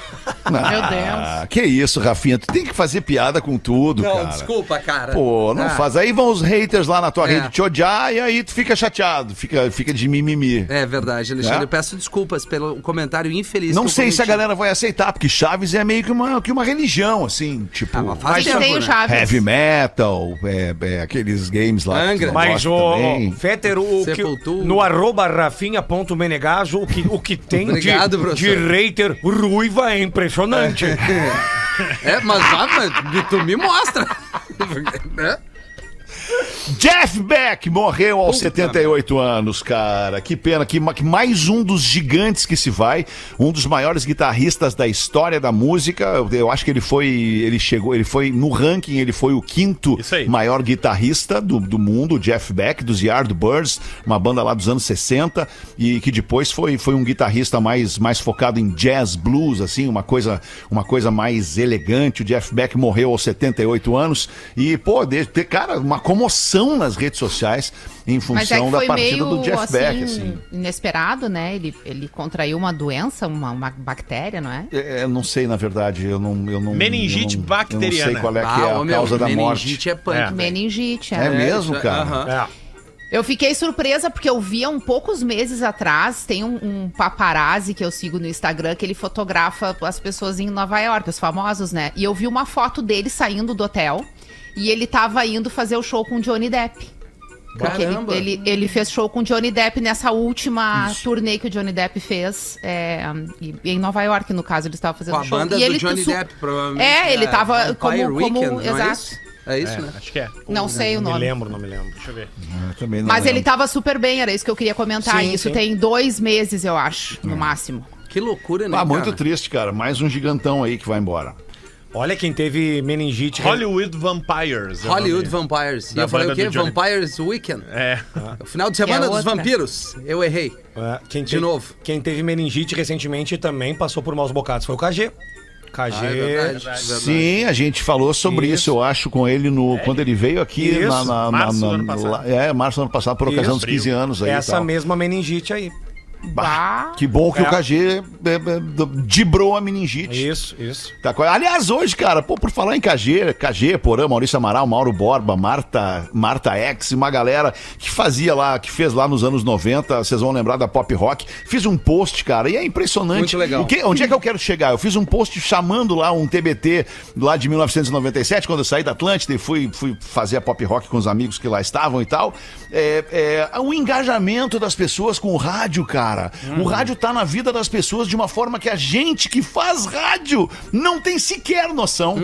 Speaker 7: Meu Deus.
Speaker 5: Ah, que isso, Rafinha. Tu tem que fazer piada com tudo,
Speaker 6: Não,
Speaker 5: cara.
Speaker 6: desculpa, cara.
Speaker 5: Pô, não
Speaker 6: Ah,
Speaker 5: faz. Aí vão os haters lá na tua
Speaker 6: É.
Speaker 5: rede te odiar e aí tu fica chateado, fica, fica de mimimi.
Speaker 6: É verdade, Alexandre.
Speaker 5: É?
Speaker 6: Eu peço desculpas pelo comentário infeliz.
Speaker 5: Não
Speaker 6: que eu
Speaker 5: sei se a galera vai aceitar, porque Chaves é meio que uma, que uma religião, assim, tipo.
Speaker 6: Ah, mas tempo,
Speaker 7: tem o
Speaker 6: né?
Speaker 7: Chaves.
Speaker 5: Heavy metal, é, é, aqueles games lá.
Speaker 6: Angra.
Speaker 8: Mas
Speaker 5: também.
Speaker 8: Fetter, o que, no arroba rafinha.menegaso, o que, o que tem
Speaker 6: Obrigado,
Speaker 8: de,
Speaker 6: professor.
Speaker 8: de hater ruiva é impressionante.
Speaker 6: É, mas, ah, mas tu me mostra. Né?
Speaker 5: Jeff Beck morreu aos 78 anos, cara. Que pena. Que, ma- que mais um dos gigantes que se vai. Um dos maiores guitarristas da história da música. Eu, acho que ele foi. Ele chegou. Ele foi. No ranking, ele foi o quinto maior guitarrista do, do mundo, Jeff Beck, dos Yardbirds, uma banda lá dos anos 60. E que depois foi, foi um guitarrista mais, mais focado em jazz blues, assim, uma coisa, uma coisa mais elegante. O Jeff Beck morreu aos 78 anos. E, pô, cara, uma comoção nas redes sociais em
Speaker 7: é
Speaker 5: função
Speaker 7: que
Speaker 5: da partida
Speaker 7: meio
Speaker 5: do Jeff
Speaker 7: assim,
Speaker 5: Beck, assim.
Speaker 7: inesperado, né? Ele, ele contraiu uma doença, uma, uma bactéria, não é?
Speaker 5: É, eu não sei, na verdade, eu não. Eu não
Speaker 9: Meningite
Speaker 5: eu não, Eu
Speaker 9: bacteriana.
Speaker 5: não sei qual é, que
Speaker 6: Ah,
Speaker 5: é
Speaker 6: ô,
Speaker 5: a
Speaker 6: meu,
Speaker 5: causa da morte.
Speaker 6: meningite é punk.
Speaker 9: É.
Speaker 7: Meningite,
Speaker 5: É
Speaker 7: é.
Speaker 5: mesmo,
Speaker 6: é-
Speaker 5: cara?
Speaker 8: É.
Speaker 7: Eu fiquei surpresa porque eu vi há um poucos meses atrás, tem um, um paparazzi que eu sigo no Instagram que ele fotografa as pessoas em Nova York, os famosos, né? E eu vi uma foto dele saindo do hotel e ele tava indo fazer o show com o Johnny Depp. Porque ele, ele, ele fez show com o Johnny Depp nessa última turnê que o Johnny Depp fez é, e- em Nova York, no caso, ele estava fazendo
Speaker 6: Com a
Speaker 7: show.
Speaker 6: banda
Speaker 7: e
Speaker 6: do
Speaker 7: ele
Speaker 6: Johnny Depp, provavelmente.
Speaker 7: É, ele tava
Speaker 6: Vampire
Speaker 7: como- como-
Speaker 6: Weekend, não é
Speaker 7: exato.
Speaker 6: isso? É isso, né?
Speaker 9: Acho que é.
Speaker 7: Não sei o
Speaker 8: Não me
Speaker 7: nome.
Speaker 8: lembro, não me lembro. Deixa eu ver.
Speaker 5: Eu também não
Speaker 7: Mas ele
Speaker 5: lembro.
Speaker 7: tava super bem, era isso que eu queria comentar.
Speaker 8: Sim,
Speaker 7: isso
Speaker 8: sim.
Speaker 7: tem dois meses, eu acho, no máximo.
Speaker 6: Que loucura, né?
Speaker 5: Ah, muito triste, cara. Mais um gigantão aí que vai embora.
Speaker 8: Olha quem teve meningite.
Speaker 9: Hollywood Vampires. é
Speaker 6: Hollywood. Vampires. E
Speaker 9: Da
Speaker 6: eu falei o quê? Vampires Weekend.
Speaker 9: É.
Speaker 6: O final de semana
Speaker 7: É
Speaker 6: dos vampiros. Eu errei.
Speaker 8: É, quem
Speaker 6: De
Speaker 8: te-
Speaker 6: novo.
Speaker 8: Quem teve meningite recentemente também passou por maus bocados. Foi o KG. KG.
Speaker 6: Ah, é verdade, verdade.
Speaker 5: Sim, a gente falou sobre isso,
Speaker 8: Isso.
Speaker 5: eu acho, com ele no, quando ele veio aqui
Speaker 8: Isso,
Speaker 5: na, na-
Speaker 9: março
Speaker 5: na-
Speaker 9: do ano
Speaker 5: na-
Speaker 9: passado.
Speaker 5: lá- é, março do ano passado, por ocasião
Speaker 8: Isso.
Speaker 5: dos 15 anos aí. e
Speaker 8: Essa
Speaker 5: tal.
Speaker 8: mesma meningite aí.
Speaker 5: Bah, que bom que
Speaker 8: É.
Speaker 5: o KG é, é, dibrou a meningite.
Speaker 8: Isso, isso.
Speaker 5: Tá, aliás, hoje, cara, pô, por falar em KG, KG, Porã, Maurício Amaral, Mauro Borba, Marta, Marta X, uma galera que fazia lá, que fez lá nos anos 90, vocês vão lembrar da Pop Rock. Fiz um post, cara, e é impressionante.
Speaker 6: Muito legal.
Speaker 5: O que- onde é que eu quero chegar? Eu fiz um post chamando lá um TBT lá de 1997, quando eu saí da Atlântida e fui, fui fazer a Pop Rock com os amigos que lá estavam e tal. É, é, o engajamento das pessoas com o rádio, cara. O rádio tá na vida das pessoas de uma forma que a gente que faz rádio não tem sequer noção.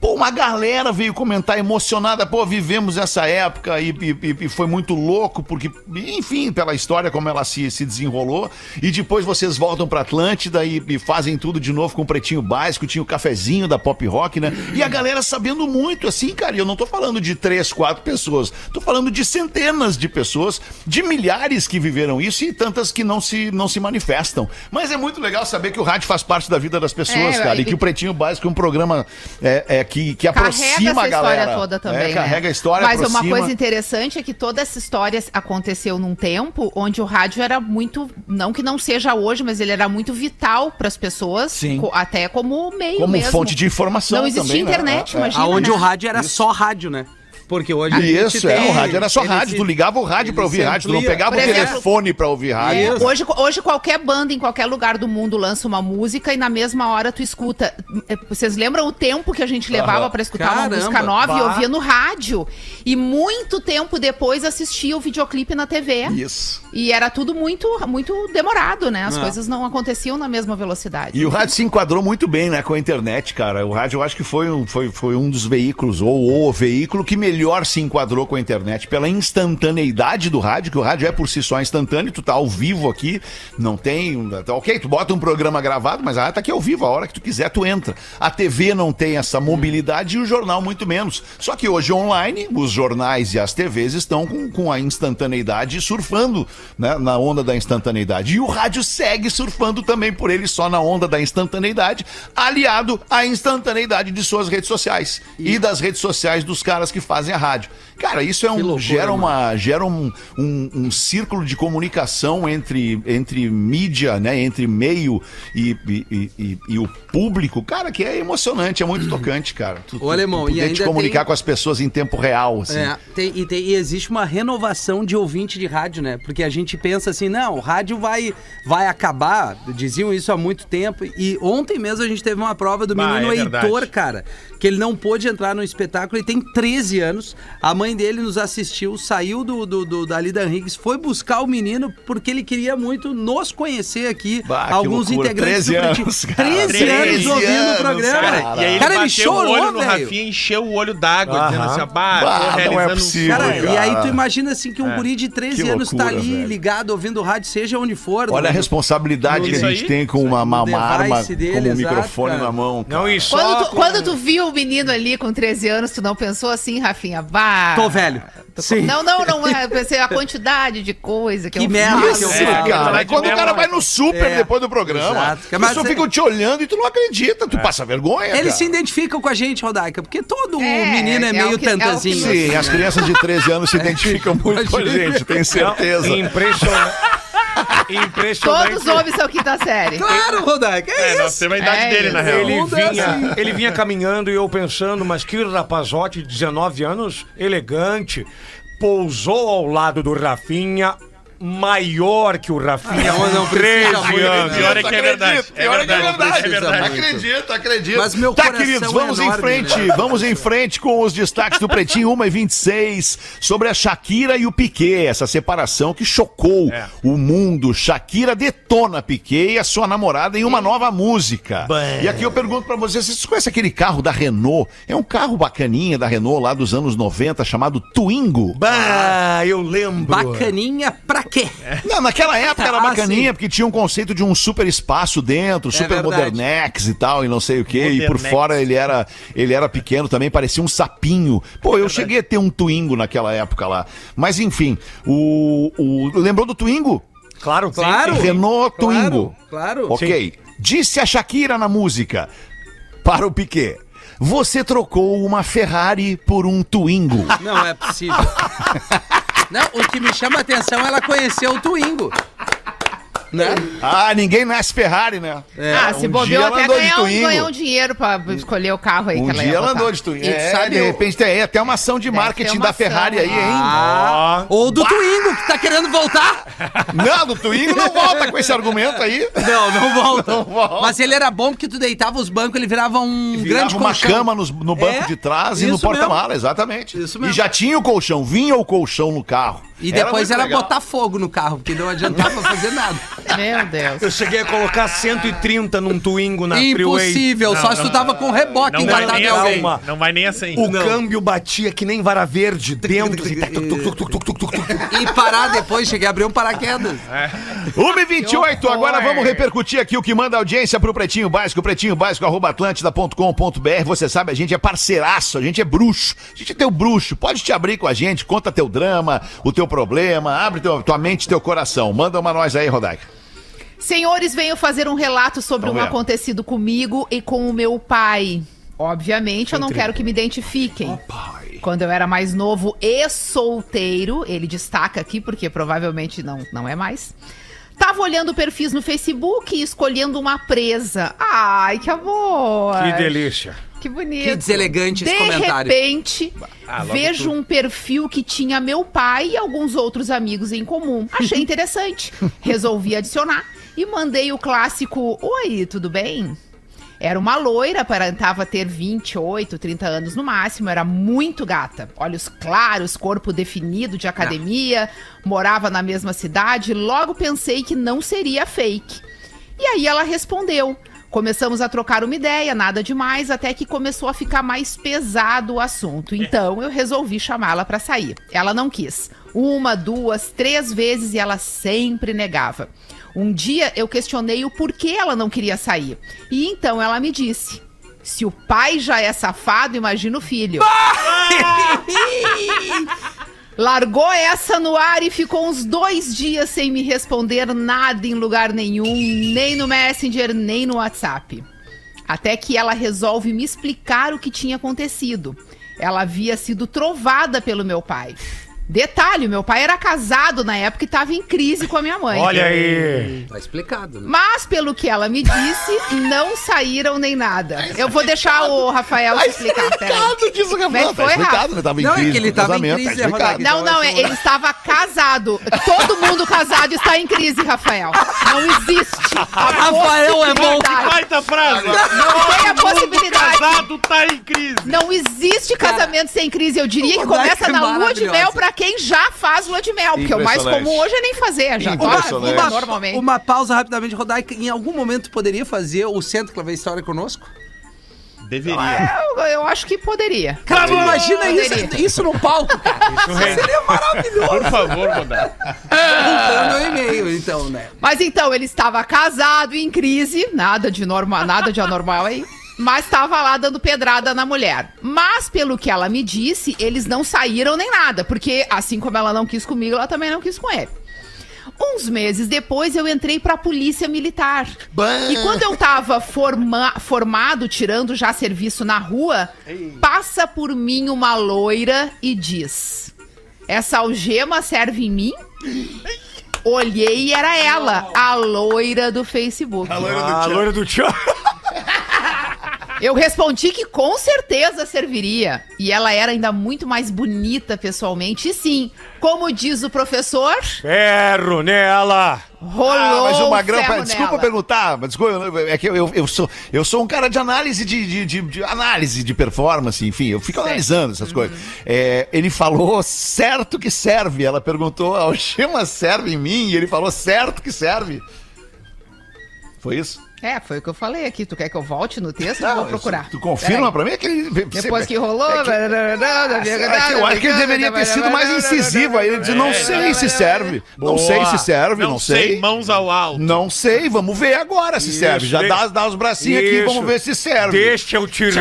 Speaker 5: Pô, uma galera veio comentar emocionada, pô, vivemos essa época e, e- e foi muito louco, porque, enfim, pela história como ela se, se desenrolou. E depois vocês voltam pra Atlântida e, e fazem tudo de novo com o pretinho básico, tinha o cafezinho da pop rock, né? E a galera sabendo muito, assim, cara, e eu não tô falando de três, quatro pessoas, tô falando de centenas de pessoas, de milhares que viveram isso e tantas que não se, não se manifestam. Mas é muito legal saber que o rádio faz parte da vida das pessoas,
Speaker 7: É,
Speaker 5: cara, e que o Pretinho Básico é um programa é, é, que, que
Speaker 7: Carrega
Speaker 5: aproxima
Speaker 7: essa
Speaker 5: a galera.
Speaker 7: história toda também.
Speaker 5: É,
Speaker 7: né?
Speaker 5: carrega a história,
Speaker 7: Mas
Speaker 5: aproxima.
Speaker 7: uma coisa interessante é que toda essa história aconteceu num tempo onde o rádio era muito. Não que não seja hoje, mas ele era muito vital para as pessoas.
Speaker 5: Sim.
Speaker 7: co- Até como meio
Speaker 5: Como
Speaker 7: mesmo.
Speaker 5: fonte de informação
Speaker 7: Não existia
Speaker 5: também, né?
Speaker 7: internet,
Speaker 5: É, é.
Speaker 7: imagina.
Speaker 6: Aonde
Speaker 7: né?
Speaker 6: o rádio era só rádio, né? Porque hoje a gente
Speaker 5: Isso, é,
Speaker 6: tem-
Speaker 5: o rádio era só rádio,
Speaker 6: se-
Speaker 5: tu ligava o rádio pra ouvir rádio, tu não pegava
Speaker 7: Por
Speaker 5: o
Speaker 7: exemplo-
Speaker 5: telefone pra ouvir rádio.
Speaker 7: É, hoje, hoje qualquer banda em qualquer lugar do mundo lança uma música e na mesma hora tu escuta. É, Vocês lembram o tempo que a gente levava pra escutar
Speaker 6: Caramba,
Speaker 7: uma música nova e
Speaker 8: bah.
Speaker 7: ouvia no rádio? E muito tempo depois assistia o videoclipe na TV.
Speaker 5: Isso.
Speaker 7: E era tudo muito, muito demorado, né? As
Speaker 6: É.
Speaker 7: coisas não aconteciam na mesma velocidade.
Speaker 5: E o rádio se enquadrou muito bem, né, com a internet, cara. O rádio eu acho que foi um, foi, foi um dos veículos, ou o veículo que melhor se enquadrou com a internet, pela instantaneidade do rádio, que o rádio é por si só instantâneo, tu tá ao vivo aqui, não tem. Tá, ok, tu bota um programa gravado, mas ah, tá aqui ao vivo, a hora que tu quiser, tu entra. A TV não tem essa mobilidade e o jornal muito menos. Só que hoje online, os jornais e as TVs estão com, com a instantaneidade surfando né, na onda da instantaneidade. E o rádio segue surfando também por ele só na onda da instantaneidade, aliado à instantaneidade de suas redes sociais e, das redes sociais dos caras que fazem fazem a rádio. Cara, isso é um,
Speaker 6: loucura,
Speaker 5: gera, uma, gera um, um, um círculo de comunicação entre, entre mídia, né? Entre meio e, e, e- e- e o público, cara, que é emocionante, é muito tocante, cara. Tu,
Speaker 6: Ô, Alemão,
Speaker 5: tu
Speaker 6: e
Speaker 5: poder te
Speaker 6: ainda
Speaker 5: comunicar
Speaker 6: tem-
Speaker 5: com as pessoas em tempo real, assim.
Speaker 6: É, tem- e, tem- e existe uma renovação de ouvinte de rádio, né? Porque a gente pensa assim, não, o rádio vai, vai acabar, diziam isso há muito tempo. E ontem mesmo a gente teve uma prova do
Speaker 9: Bah,
Speaker 6: menino
Speaker 9: é verdade.
Speaker 6: Heitor, cara, que ele não pôde entrar no espetáculo, ele tem 13 anos, a mãe dele nos assistiu, saiu do, do, do da Lida Henriques, foi buscar o menino porque ele queria muito nos conhecer aqui,
Speaker 5: Bah,
Speaker 6: alguns
Speaker 5: loucura,
Speaker 6: integrantes
Speaker 5: 13
Speaker 6: do
Speaker 5: anos, cara.
Speaker 6: 13, anos
Speaker 5: 13
Speaker 6: ouvindo
Speaker 5: anos,
Speaker 6: o programa.
Speaker 5: cara.
Speaker 9: E aí ele
Speaker 6: Cara, ele
Speaker 9: bateu o
Speaker 6: chorou,
Speaker 9: olho no. Rafinha, encheu o olho d'água, dizendo assim, ah, bah,
Speaker 5: Bah, não é possível,
Speaker 6: Cara,
Speaker 9: sonho.
Speaker 6: e aí
Speaker 5: cara.
Speaker 6: tu imagina assim que um guri de 13
Speaker 5: Que
Speaker 6: anos tá
Speaker 5: loucura,
Speaker 6: ali
Speaker 5: velho.
Speaker 6: ligado, ouvindo rádio, seja onde for.
Speaker 5: Olha a responsabilidade que a gente
Speaker 9: aí,
Speaker 5: tem com uma, uma, uma arma,
Speaker 6: dele,
Speaker 5: como um
Speaker 6: exato,
Speaker 5: microfone
Speaker 6: cara.
Speaker 5: na mão. cara.
Speaker 8: Não, e só
Speaker 7: Quando tu,
Speaker 8: com-
Speaker 7: quando tu viu o menino ali com 13 anos, tu não pensou assim, Rafinha? Bah,
Speaker 6: Tô velho.
Speaker 7: tô-
Speaker 6: Sim.
Speaker 7: Não, não, não. é, Eu pensei a quantidade de coisa que,
Speaker 6: Que
Speaker 7: eu
Speaker 6: merda
Speaker 7: fiz.
Speaker 5: Isso,
Speaker 6: É,
Speaker 5: cara. É quando o cara vai no super
Speaker 6: É.
Speaker 5: depois do programa.
Speaker 6: Exato.
Speaker 5: As
Speaker 6: Mas
Speaker 5: pessoas
Speaker 6: é-
Speaker 5: ficam te olhando e tu não acredita. Tu passa vergonha,
Speaker 6: Eles
Speaker 5: cara.
Speaker 6: se identificam com a gente, Rodaica, porque todo
Speaker 7: É,
Speaker 6: menino é,
Speaker 7: é
Speaker 6: meio
Speaker 7: que- é
Speaker 6: tantazinho.
Speaker 5: Sim, as crianças de 13 anos se identificam muito com a gente, tenho certeza.
Speaker 8: Impressionante. Impressionante.
Speaker 7: Todos os homens são quinta série.
Speaker 6: Claro, Rodaica, é,
Speaker 9: É, nós
Speaker 6: isso.
Speaker 9: temos a idade
Speaker 7: É
Speaker 9: dele, na
Speaker 7: isso.
Speaker 9: real.
Speaker 8: Ele
Speaker 6: mundo é
Speaker 8: vinha,
Speaker 6: assim.
Speaker 8: ele vinha caminhando e eu pensando, mas que rapazote de 19 anos, elegante, pousou ao lado do Rafinha, maior que o Rafinha,
Speaker 6: Ah, não, não
Speaker 8: com 13
Speaker 6: precisa muito,
Speaker 8: anos.
Speaker 6: né?
Speaker 9: Pior é que é verdade.
Speaker 5: Acredito, pior é que é verdade.
Speaker 9: É verdade.
Speaker 5: Acredito, acredito.
Speaker 6: Mas meu
Speaker 5: tá,
Speaker 6: coração
Speaker 5: queridos,
Speaker 6: é
Speaker 5: vamos em
Speaker 6: enorme,
Speaker 5: frente.
Speaker 6: né?
Speaker 5: Vamos em frente com os destaques do Pretinho 1 e 26 sobre a Shakira e o Piquet, essa separação que chocou
Speaker 8: É.
Speaker 5: o mundo. Shakira detona Piquet e a sua namorada em uma nova música.
Speaker 8: Bem.
Speaker 5: E aqui eu pergunto pra vocês, vocês conhecem aquele carro da Renault? É um carro bacaninha da Renault lá dos anos 90 chamado Twingo.
Speaker 8: Bah, eu lembro.
Speaker 6: Bacaninha pra quê?
Speaker 5: Não, naquela época era
Speaker 6: Ah,
Speaker 5: bacaninha,
Speaker 6: sim.
Speaker 5: porque tinha um conceito de um super espaço dentro, super
Speaker 6: É
Speaker 5: modernex e tal, e não sei o quê. E por
Speaker 9: Modernex.
Speaker 5: fora ele era, ele era pequeno também, parecia um sapinho. Pô, eu cheguei a ter um Twingo naquela época lá. Mas enfim, o. o lembrou do Twingo?
Speaker 8: Claro,
Speaker 6: Claro.
Speaker 5: Renault Twingo.
Speaker 6: Claro, claro.
Speaker 5: Ok. Disse a Shakira na música para o Piquet. Você trocou uma Ferrari por um Twingo.
Speaker 6: Não é possível. Não, o que me chama a atenção é ela conhecer o Twingo. Né?
Speaker 5: Ah, ninguém nasce Ferrari, né?
Speaker 7: ah, se
Speaker 5: um
Speaker 7: bobeou
Speaker 5: dia ela
Speaker 7: até
Speaker 5: andou de
Speaker 7: ganhar um, dinheiro pra escolher o carro aí
Speaker 5: Um
Speaker 7: que ela
Speaker 5: dia
Speaker 7: ia
Speaker 5: ela
Speaker 7: botar.
Speaker 5: andou de Twingo.
Speaker 6: E
Speaker 5: É,
Speaker 6: sabe
Speaker 5: de repente tem até uma ação de marketing da Ferrari
Speaker 7: ação.
Speaker 5: aí, hein?
Speaker 6: Ah, ou do Twingo, que tá querendo voltar.
Speaker 5: Não, do Twingo não volta com esse argumento aí.
Speaker 6: Não, não volta.
Speaker 5: Não volta.
Speaker 6: Mas ele era bom porque tu deitava os bancos, ele virava um
Speaker 5: Virava
Speaker 6: grande
Speaker 5: uma
Speaker 6: colchão.
Speaker 5: cama nos- no, banco
Speaker 6: É,
Speaker 5: de trás e no porta-mala, exatamente.
Speaker 6: Isso
Speaker 5: E
Speaker 6: mesmo.
Speaker 5: já tinha o colchão, vinha o colchão no carro.
Speaker 6: E depois era
Speaker 5: legal.
Speaker 6: botar fogo no carro, porque não adiantava fazer nada.
Speaker 7: Meu Deus.
Speaker 8: Eu cheguei a colocar 130 num Twingo na freeway.
Speaker 6: Impossível, só se tu tava com reboque
Speaker 9: Não vai nem.
Speaker 8: Calma.
Speaker 9: Não vai nem assim.
Speaker 8: O
Speaker 6: Não.
Speaker 8: câmbio batia que nem vara verde dentro. assim.
Speaker 6: E parar depois, cheguei a abrir um paraquedas.
Speaker 5: 1h28,
Speaker 7: Que horror.
Speaker 5: agora vamos repercutir aqui o que manda audiência pro Pretinho Básico, pretinho básico, arroba atlântida.com.br. Você sabe, a gente é parceiraço, a gente é bruxo. A gente é teu bruxo. Pode te abrir com a gente, conta teu drama, o teu problema, abre teu- tua mente e teu coração. Manda uma nós aí, Rodaica.
Speaker 7: Senhores, venho fazer um relato sobre
Speaker 5: Vamos
Speaker 7: um
Speaker 5: ver.
Speaker 7: acontecido comigo e com o meu pai. Obviamente, eu não quero que me identifiquem. Quando eu era mais novo e solteiro, ele destaca aqui, porque provavelmente não, não é mais. Tava olhando perfis no Facebook e escolhendo uma presa. Ai, que amor!
Speaker 8: Que delícia.
Speaker 7: Que bonito.
Speaker 6: Que deselegante esse
Speaker 7: De
Speaker 6: comentário.
Speaker 7: repente,
Speaker 9: Ah, logo
Speaker 7: vejo
Speaker 9: tu.
Speaker 7: um perfil que tinha meu pai e alguns outros amigos em comum. Achei interessante. Resolvi adicionar e mandei o clássico: Oi, tudo bem? Era uma loira, aparentava ter 28, 30 anos no máximo, era muito gata. Olhos claros, corpo definido de academia, morava na mesma cidade. Logo pensei que não seria fake. E aí ela respondeu. Começamos a trocar uma ideia, nada demais, até que começou a ficar mais pesado o assunto. Então eu resolvi chamá-la para sair. Ela não quis. Uma, duas, três vezes e ela sempre negava. Um dia eu questionei o porquê ela não queria sair. E então ela me disse: se o pai já é safado, imagina o filho. Largou essa no ar e ficou uns dois dias sem me responder nada em lugar nenhum, nem no Messenger, nem no WhatsApp. Até que ela resolve me explicar o que tinha acontecido. ela havia sido trovada pelo meu pai. Detalhe, meu pai era casado na época e estava em crise com a minha mãe.
Speaker 8: Olha aí.
Speaker 6: Tá explicado, né?
Speaker 7: Mas, pelo que ela me disse, não saíram nem nada. Eu vou deixar o Rafael te explicar.
Speaker 5: explicado disso,
Speaker 7: é
Speaker 5: Rafael.
Speaker 7: que
Speaker 5: Tá
Speaker 7: foi,
Speaker 5: explicado,
Speaker 7: Rafa?
Speaker 5: ele tava em
Speaker 6: Não, é
Speaker 5: crise
Speaker 6: que ele tava em
Speaker 5: casamento,
Speaker 6: crise,
Speaker 5: tá
Speaker 6: é,
Speaker 5: explicado.
Speaker 7: Não, não, ele estava casado. Todo mundo casado está em crise, Rafael. Não existe. a
Speaker 6: Rafael é bom.
Speaker 7: possibilidade.
Speaker 9: Baita frase!
Speaker 7: Não tem a possibilidade.
Speaker 9: casado tá em crise.
Speaker 7: Não existe casamento sem crise. Eu diria que
Speaker 6: Rodaica
Speaker 7: começa
Speaker 6: é
Speaker 7: na lua de mel pra quem já faz lua de mel. Porque o mais comum hoje é nem fazer. Já toca
Speaker 5: Uma-
Speaker 7: normalmente.
Speaker 6: Uma pausa rapidamente, Rodaica. Em algum momento poderia fazer o Centro Clave História conosco?
Speaker 9: Deveria.
Speaker 7: Eu, eu acho que poderia.
Speaker 6: Cara, tu imagina
Speaker 7: Poderia.
Speaker 6: isso, isso no palco, cara.
Speaker 9: Isso.
Speaker 6: Seria maravilhoso.
Speaker 9: Por favor, Rodar.
Speaker 6: Voltando ao e-mail, então, né?
Speaker 7: Mas então, ele estava casado em crise, nada de normal, nada de anormal aí. Mas estava lá dando pedrada na mulher. Mas, pelo que ela me disse, eles não saíram nem nada. Porque, assim como ela não quis comigo, ela também não quis com ele. Uns meses depois, eu entrei pra polícia militar. E quando eu tava forma- formado, tirando já serviço na rua, passa por mim uma loira e diz: Essa algema serve em mim? Olhei e era ela, a loira do Facebook.
Speaker 8: A loira do tchau.
Speaker 7: Eu respondi que com certeza serviria. E ela era ainda muito mais bonita pessoalmente. E sim, como diz o professor,
Speaker 8: Ferro nela.
Speaker 7: rolou
Speaker 5: Ah, mas o Magrão, desculpa
Speaker 7: nela.
Speaker 5: perguntar, mas desculpa, é que eu, eu, eu sou, eu sou um cara de análise de, de, de- de análise de performance, enfim, eu fico analisando essas coisas. É, ele falou certo que serve. Ela perguntou, a algema serve em mim? E ele falou certo que serve. Foi isso?
Speaker 7: É, foi o que eu falei aqui. Tu quer que eu volte no texto? eu vou procurar.
Speaker 5: Tu confirma pra mim? Que ele,
Speaker 7: Depois que rolou.
Speaker 5: É que- É que eu acho que ele deveria ter sido mais incisivo aí. Ele disse, não sei se serve. Não sei se serve, não, sei.
Speaker 9: Mãos ao alto.
Speaker 5: Não sei, vamos ver agora se serve. Já dá, dá os bracinhos aqui, vamos ver se serve.
Speaker 8: Deixa eu te
Speaker 7: Ele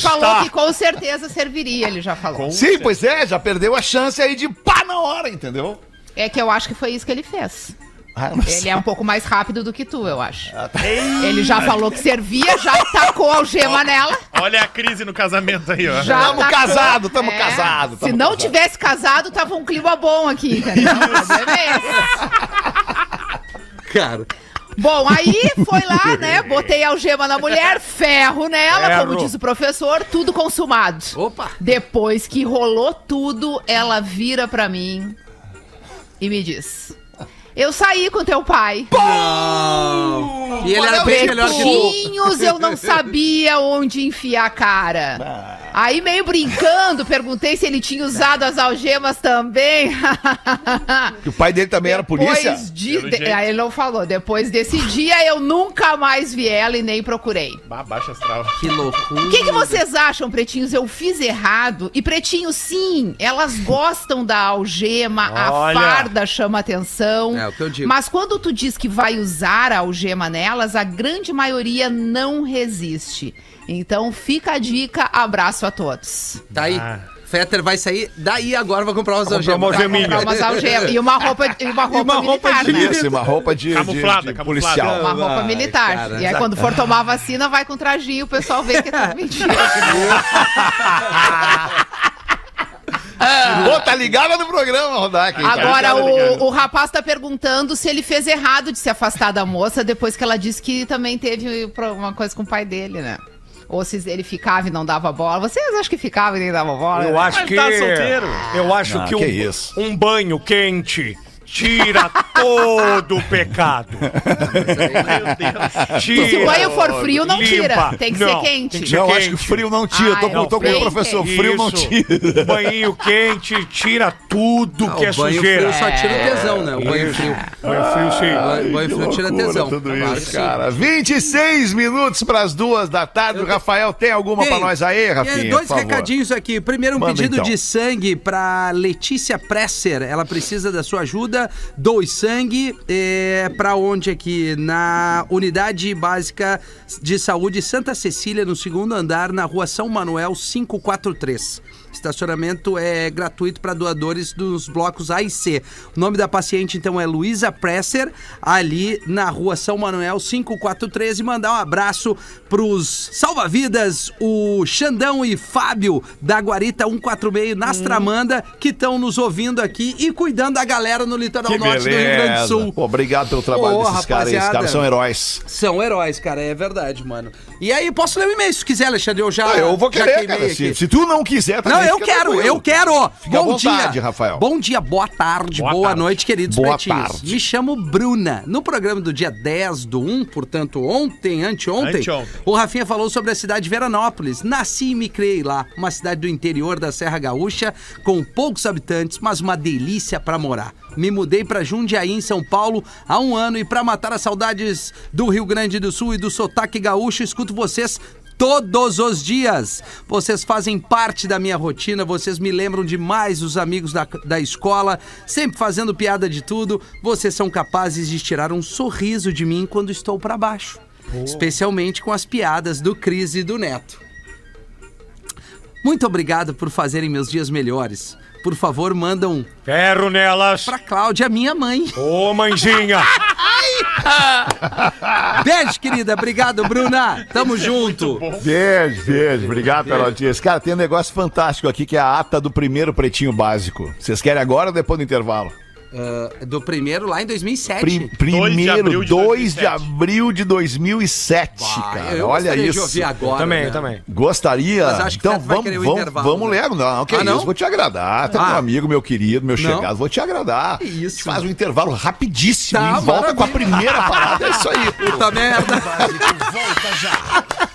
Speaker 7: falou
Speaker 8: revistar.
Speaker 7: que com certeza serviria, ele já falou.
Speaker 5: Sim, pois é, já perdeu a chance aí de pá na hora, entendeu?
Speaker 7: É que eu acho que foi isso que ele fez. Ele é um pouco mais rápido do que tu, eu acho.
Speaker 5: Ah, tá.
Speaker 7: Ele já falou que servia, já tacou a algema nela.
Speaker 9: Olha a crise no casamento aí, ó.
Speaker 7: Já
Speaker 5: Tamo
Speaker 7: tacou.
Speaker 5: casado, tamo
Speaker 7: É.
Speaker 5: casado,
Speaker 7: Se
Speaker 5: tamo
Speaker 7: não
Speaker 5: casado.
Speaker 7: tivesse casado, tava um clima bom aqui, entendeu? É.
Speaker 6: Cara.
Speaker 7: Bom, aí foi lá, né? Botei a algema na mulher, ferro nela,
Speaker 8: Ferro.
Speaker 7: como diz o professor, tudo consumado.
Speaker 6: Opa.
Speaker 7: Depois que rolou tudo, ela vira pra mim e me diz: Eu saí com teu pai.
Speaker 6: Não. E ele era bem melhor que tu.
Speaker 7: Pretinhos, eu não sabia onde enfiar a cara. Aí, meio brincando, perguntei se ele tinha usado as algemas também.
Speaker 5: Que o pai dele também era polícia?
Speaker 7: Depois de, de- aí ele não falou. Depois desse dia, eu nunca mais vi ela e nem procurei.
Speaker 9: Bah, Baixa astral.
Speaker 6: Que loucura.
Speaker 7: O que, que vocês acham, pretinhos? Eu fiz errado? E pretinhos, sim, elas gostam da algema,
Speaker 8: Olha.
Speaker 7: a farda chama atenção.
Speaker 6: É o que eu digo.
Speaker 7: Mas quando tu diz que vai usar a algema nelas, a grande maioria não resiste. Então fica a dica, abraço a todos.
Speaker 6: Tá aí. Fetter vai sair daí agora, vai comprar umas
Speaker 8: comprar uma
Speaker 6: algemas.
Speaker 8: algeminha.
Speaker 7: Umas algemas. E uma roupa, e uma roupa
Speaker 6: uma roupa
Speaker 7: militar.
Speaker 6: de-
Speaker 7: né?
Speaker 5: Isso, uma roupa de, de-
Speaker 9: Camuflada,
Speaker 5: de
Speaker 9: camuflada.
Speaker 5: policial.
Speaker 7: Uma roupa
Speaker 6: Ai,
Speaker 7: militar.
Speaker 6: cara.
Speaker 7: E aí, quando for tomar vacina, vai com trajinho, o pessoal vê que é tudo mentira.
Speaker 5: Ô, tá ligado no programa, Rodak.
Speaker 7: Agora,
Speaker 9: ligado, ligado.
Speaker 7: o, o rapaz tá perguntando se ele fez errado de se afastar da moça depois que ela disse que também teve uma coisa com o pai dele, né? Ou se ele ficava e não dava bola. Vocês acham que ficava e nem dava bola?
Speaker 8: Eu acho
Speaker 9: Mas
Speaker 8: que.
Speaker 9: tá solteiro.
Speaker 8: Eu acho
Speaker 5: Ah,
Speaker 8: que, um,
Speaker 5: que isso.
Speaker 8: um banho quente tira todo o pecado.
Speaker 9: Meu Deus.
Speaker 8: Tira.
Speaker 7: Se o banho for frio, não tira.
Speaker 8: Limpa.
Speaker 7: Tem que
Speaker 8: Não,
Speaker 7: ser quente.
Speaker 8: tem que ser
Speaker 5: Não,
Speaker 8: quente.
Speaker 5: acho que frio não tira.
Speaker 7: Ah,
Speaker 5: tô com,
Speaker 7: não,
Speaker 5: tô com o professor.
Speaker 7: quente.
Speaker 5: Frio não
Speaker 8: Isso.
Speaker 5: tira.
Speaker 8: Um banho quente tira tudo que é
Speaker 6: o banho
Speaker 8: sujeira.
Speaker 6: frio só tira o tesão, né? O banho
Speaker 8: Isso.
Speaker 6: frio.
Speaker 8: Banho frio, sim.
Speaker 6: O banho frio tira tesão.
Speaker 5: tudo isso, cara. 26 minutos pras duas da tarde. O Rafael tem alguma pra
Speaker 6: Tem.
Speaker 5: nós aí, Rafinha?
Speaker 6: aí, dois
Speaker 5: por favor?
Speaker 6: recadinhos aqui. Primeiro, um
Speaker 5: Manda,
Speaker 6: pedido
Speaker 5: então.
Speaker 6: de sangue pra Letícia Presser. Ela precisa da sua ajuda. Doe sangue. É, pra onde aqui? Na Unidade Básica de Saúde Santa Cecília, no segundo andar, na rua São Manuel 543. Estacionamento é gratuito para doadores dos blocos A e C. O nome da paciente, então, é Luísa Presser, ali na rua São Manuel 5413. Mandar um abraço pros salva-vidas, o Xandão e Fábio da Guarita 146 Nastramanda, que estão nos ouvindo aqui e cuidando da galera no litoral
Speaker 5: Que
Speaker 6: norte do Rio Grande do
Speaker 5: beleza.
Speaker 6: Sul.
Speaker 5: Pô, obrigado pelo trabalho desses caras. Esses caras são heróis.
Speaker 6: São heróis, cara, é verdade, mano. E aí, posso ler o e-mail se quiser, Alexandre? Eu já.
Speaker 5: Ah, eu vou querer, cara. Se, se tu não quiser, também
Speaker 6: Não, eu quero, eu quero.
Speaker 5: Fica
Speaker 6: Bom
Speaker 5: vontade,
Speaker 6: dia.
Speaker 5: Rafael.
Speaker 6: Bom dia, boa tarde, boa,
Speaker 9: Boa tarde.
Speaker 6: noite, queridos
Speaker 5: Boa
Speaker 6: pretinhos.
Speaker 5: tarde.
Speaker 6: Me chamo Bruna. No programa do dia 10 do 1, portanto, ontem, anteontem,
Speaker 9: Anteontem.
Speaker 6: o Rafinha falou sobre a cidade de Veranópolis. Nasci e me criei lá, uma cidade do interior da Serra Gaúcha, com poucos habitantes, mas uma delícia pra morar. Me mudei pra Jundiaí, em São Paulo, há um ano e pra matar as saudades do Rio Grande do Sul e do sotaque gaúcho, escuto vocês todos os dias. Vocês fazem parte da minha rotina, vocês me lembram demais dos amigos da, da escola, sempre fazendo piada de tudo. Vocês são capazes de tirar um sorriso de mim quando estou pra baixo. Especialmente com as piadas do Cris e do Neto. Muito obrigado por fazerem meus dias melhores. Por favor, mandam
Speaker 8: Ferro nelas.
Speaker 6: pra Cláudia, minha mãe.
Speaker 8: Ô, mãezinha.
Speaker 6: Beijo, querida. Obrigado, Bruna. Tamo junto.
Speaker 5: Beijo, beijo. Obrigado pela audiência. Cara, tem um negócio fantástico aqui que é a ata do primeiro pretinho básico. Vocês querem agora ou depois do intervalo?
Speaker 6: Ah, do primeiro lá em 2007.
Speaker 5: Prim-
Speaker 9: Dois de
Speaker 5: primeiro,
Speaker 9: abril de
Speaker 5: 2 de
Speaker 9: 2007.
Speaker 5: abril de 2007,
Speaker 6: Ah,
Speaker 5: cara.
Speaker 6: eu
Speaker 5: Olha isso.
Speaker 6: de ouvir agora.
Speaker 8: também,
Speaker 6: né?
Speaker 8: também.
Speaker 5: Gostaria?
Speaker 6: Mas acho que
Speaker 5: então vamos, vamos, vamos
Speaker 6: né?
Speaker 5: ler. Não, que
Speaker 6: Ah, não?
Speaker 5: isso, vou te agradar. Tá
Speaker 6: Ah.
Speaker 5: meu amigo, meu querido, meu
Speaker 6: Não.
Speaker 5: chegado, vou te agradar.
Speaker 6: Que isso.
Speaker 5: Faz um intervalo rapidíssimo
Speaker 6: Tá,
Speaker 5: e volta com a
Speaker 6: maravilha.
Speaker 5: primeira parada. É isso aí.
Speaker 6: Puta merda.
Speaker 4: volta já.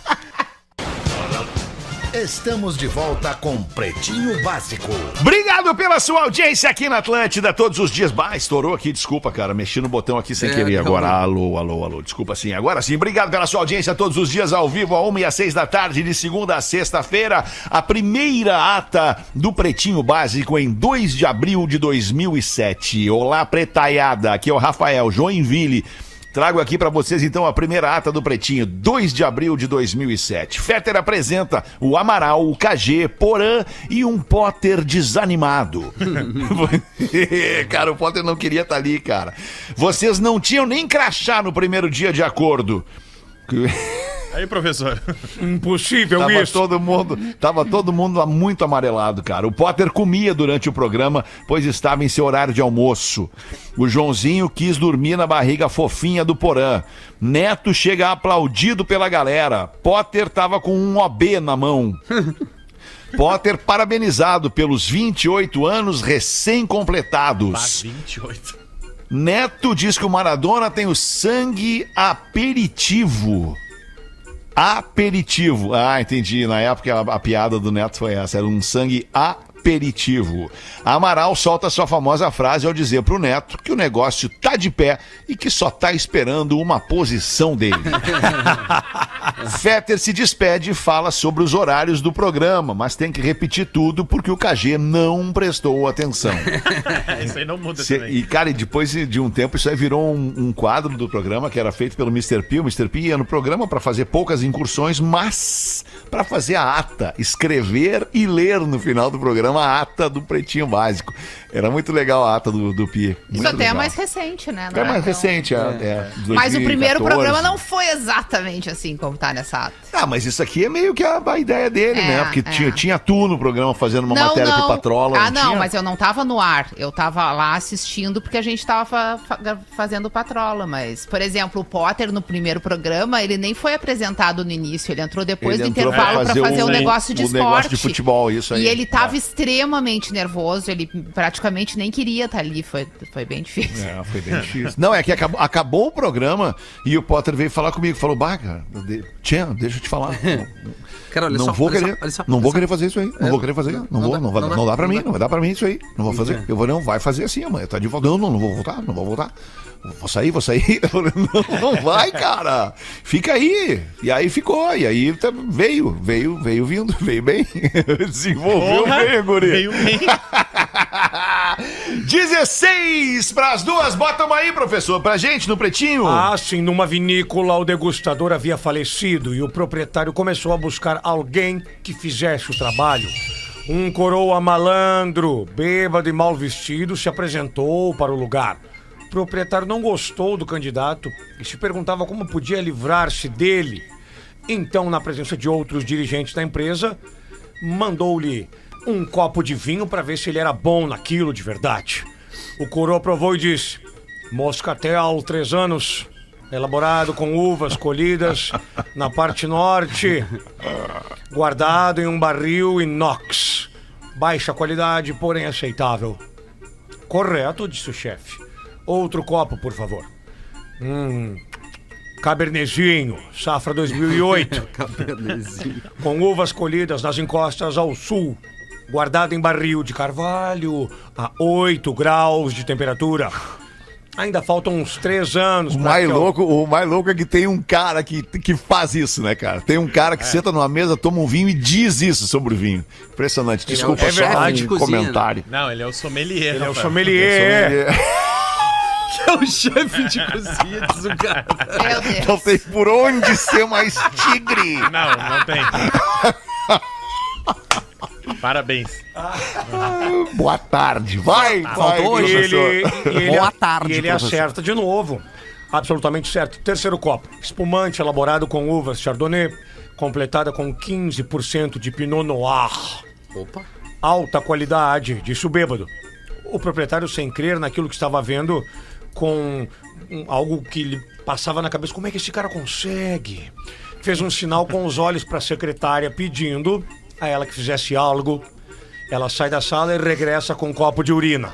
Speaker 4: Estamos de volta com Pretinho Básico.
Speaker 5: Obrigado pela sua audiência aqui na Atlântida todos os dias. Bah, estourou aqui, desculpa, cara. Mexi no botão aqui sem
Speaker 6: É,
Speaker 5: querer agora. Alô, alô, alô. Desculpa sim. Agora sim, obrigado pela sua audiência todos os dias ao vivo, a uma e às seis da tarde, de segunda a sexta-feira. A primeira ata do Pretinho Básico em 2 de abril de 2007. Olá, pretaiada. Aqui é o Rafael Joinville. Trago aqui pra vocês então a primeira ata do Pretinho, 2 de abril de 2007. Fetter apresenta o Amaral, o KG, Porã e um Potter desanimado. cara, o Potter não queria estar ali, cara. Vocês não tinham nem crachá no primeiro dia de acordo.
Speaker 9: Aí, professor.
Speaker 8: Impossível
Speaker 5: Tava
Speaker 8: isso.
Speaker 5: todo mundo, tava todo mundo muito amarelado, cara. O Potter comia durante o programa, pois estava em seu horário de almoço. O Joãozinho quis dormir na barriga fofinha do Porã. Neto chega aplaudido pela galera. Potter tava com um OB na mão. Potter parabenizado pelos 28 anos recém-completados.
Speaker 9: 28.
Speaker 5: Neto diz que o Maradona tem o sangue aperitivo. Aperitivo. Ah, entendi. Na época a, a piada do Neto foi essa. Era um sangue aperitivo. Amaral solta sua famosa frase ao dizer pro Neto que o negócio tá de pé e que só tá esperando uma posição dele. Fetter se despede e fala sobre os horários do programa, mas tem que repetir tudo porque o KG não prestou atenção.
Speaker 9: Isso aí não muda
Speaker 5: Cê-
Speaker 9: também.
Speaker 5: e, cara, e depois de um tempo, isso aí virou um, um quadro do programa que era feito pelo Mr. P. O Mr. P ia no programa para fazer poucas incursões, mas para fazer a ata, escrever e ler no final do programa a ata do Pretinho Básico. Era muito legal a ata do, do Pi.
Speaker 7: Isso
Speaker 5: Muito
Speaker 7: até é
Speaker 5: legal.
Speaker 7: mais recente, né? Não
Speaker 5: É mais
Speaker 7: tão-
Speaker 5: recente, é. é,
Speaker 7: Mas o primeiro
Speaker 5: 2014.
Speaker 7: programa não foi exatamente assim como tá nessa ata.
Speaker 5: Ah, mas isso aqui é meio que a, a ideia dele,
Speaker 7: É,
Speaker 5: né? Porque
Speaker 7: é.
Speaker 5: tinha, tinha tu no programa fazendo uma matéria pro Patrola.
Speaker 7: Ah, não,
Speaker 5: tinha?
Speaker 7: mas eu não tava no ar. Eu tava lá assistindo porque a gente tava fa- fa- fazendo Patrola. Mas, por exemplo, o Potter no primeiro programa, ele nem foi apresentado no início. Ele entrou depois
Speaker 5: Ele
Speaker 7: do
Speaker 5: entrou
Speaker 7: intervalo
Speaker 5: pra
Speaker 7: pra
Speaker 5: fazer
Speaker 7: fazer
Speaker 5: o-
Speaker 7: o, negócio de
Speaker 5: o
Speaker 7: esporte.
Speaker 5: negócio de futebol, isso aí.
Speaker 7: E ele tava
Speaker 5: É.
Speaker 7: extremamente nervoso. Ele praticamente nem queria estar ali. Foi, foi bem difícil.
Speaker 5: É, foi bem difícil. Não, é que acabou, acabou o programa e o Potter veio falar comigo. Falou, cara, de- Tchê, deixa eu te falar.
Speaker 6: Cara, olha
Speaker 5: não
Speaker 6: só,
Speaker 5: vou
Speaker 6: olha só,
Speaker 5: querer,
Speaker 6: olha só,
Speaker 5: não vou
Speaker 6: só.
Speaker 5: querer fazer isso aí. Não
Speaker 6: É,
Speaker 5: vou querer fazer. Não,
Speaker 6: não
Speaker 5: vou,
Speaker 6: dá,
Speaker 5: não, vai,
Speaker 6: não
Speaker 5: não,
Speaker 6: dá,
Speaker 5: dá pra mim,
Speaker 6: dá.
Speaker 5: não vai dar pra mim isso aí. Não vou fazer. Eu vou, não, vai fazer assim, amanhã. Tá de volta. Não, não, não vou voltar, não vou voltar. Vou sair, vou sair. Eu falei, Não, não vai, cara. Fica aí. E aí ficou. E aí tá- veio, veio, veio vindo, veio bem. Desenvolveu
Speaker 9: Porra,
Speaker 5: bem, guri.
Speaker 9: Veio bem.
Speaker 5: 16 pras duas. Bota uma aí, professor, pra gente no pretinho.
Speaker 8: Ah, sim, numa vinícola o degustador havia falecido e o proprietário começou a buscar alguém que fizesse o trabalho. Um coroa malandro, bêbado e mal vestido, se apresentou para o lugar. O proprietário não gostou do candidato e se perguntava como podia livrar-se dele. Então, na presença de outros dirigentes da empresa, mandou-lhe um copo de vinho para ver se ele era bom naquilo de verdade. O coroa provou e disse: Moscatel, três anos, elaborado com uvas colhidas na parte norte, guardado em um barril inox. Baixa qualidade, porém aceitável. Correto, disse o chefe. Outro copo, por favor. Hum. Cabernezinho, safra 2008. com uvas colhidas nas encostas ao sul. Guardado em barril de carvalho a 8 graus de temperatura. Ainda faltam uns três anos.
Speaker 5: O mais
Speaker 8: que eu-
Speaker 5: louco, o mais louco é que tem um cara que, que faz isso, né, cara? Tem um cara
Speaker 8: É.
Speaker 5: que senta numa mesa, toma um vinho e diz isso sobre o vinho. Impressionante. Desculpa,
Speaker 8: é
Speaker 5: só um
Speaker 6: cozinha, né?
Speaker 5: comentário.
Speaker 9: Não, ele é o sommelier.
Speaker 8: Ele é o
Speaker 9: rapaz.
Speaker 8: sommelier.
Speaker 6: É o chefe de cozinha, diz o cara.
Speaker 7: Meu Deus.
Speaker 5: Não tem por onde ser mais tigre.
Speaker 9: Não, não tem. Parabéns.
Speaker 5: Boa tarde. Vai, vai,
Speaker 6: faltou hoje,
Speaker 8: ele, ele,
Speaker 6: Boa tarde,
Speaker 8: e ele
Speaker 6: professor.
Speaker 8: acerta de novo. Absolutamente certo. Terceiro copo. Espumante elaborado com uvas Chardonnay, completada com 15% de Pinot Noir.
Speaker 6: Opa.
Speaker 8: Alta qualidade, disse o bêbado. O proprietário, sem crer naquilo que estava vendo, com um- algo que lhe passava na cabeça, como é que esse cara consegue? Fez um sinal com os olhos para a secretária, pedindo a ela que fizesse algo. Ela sai da sala e regressa com um copo de urina.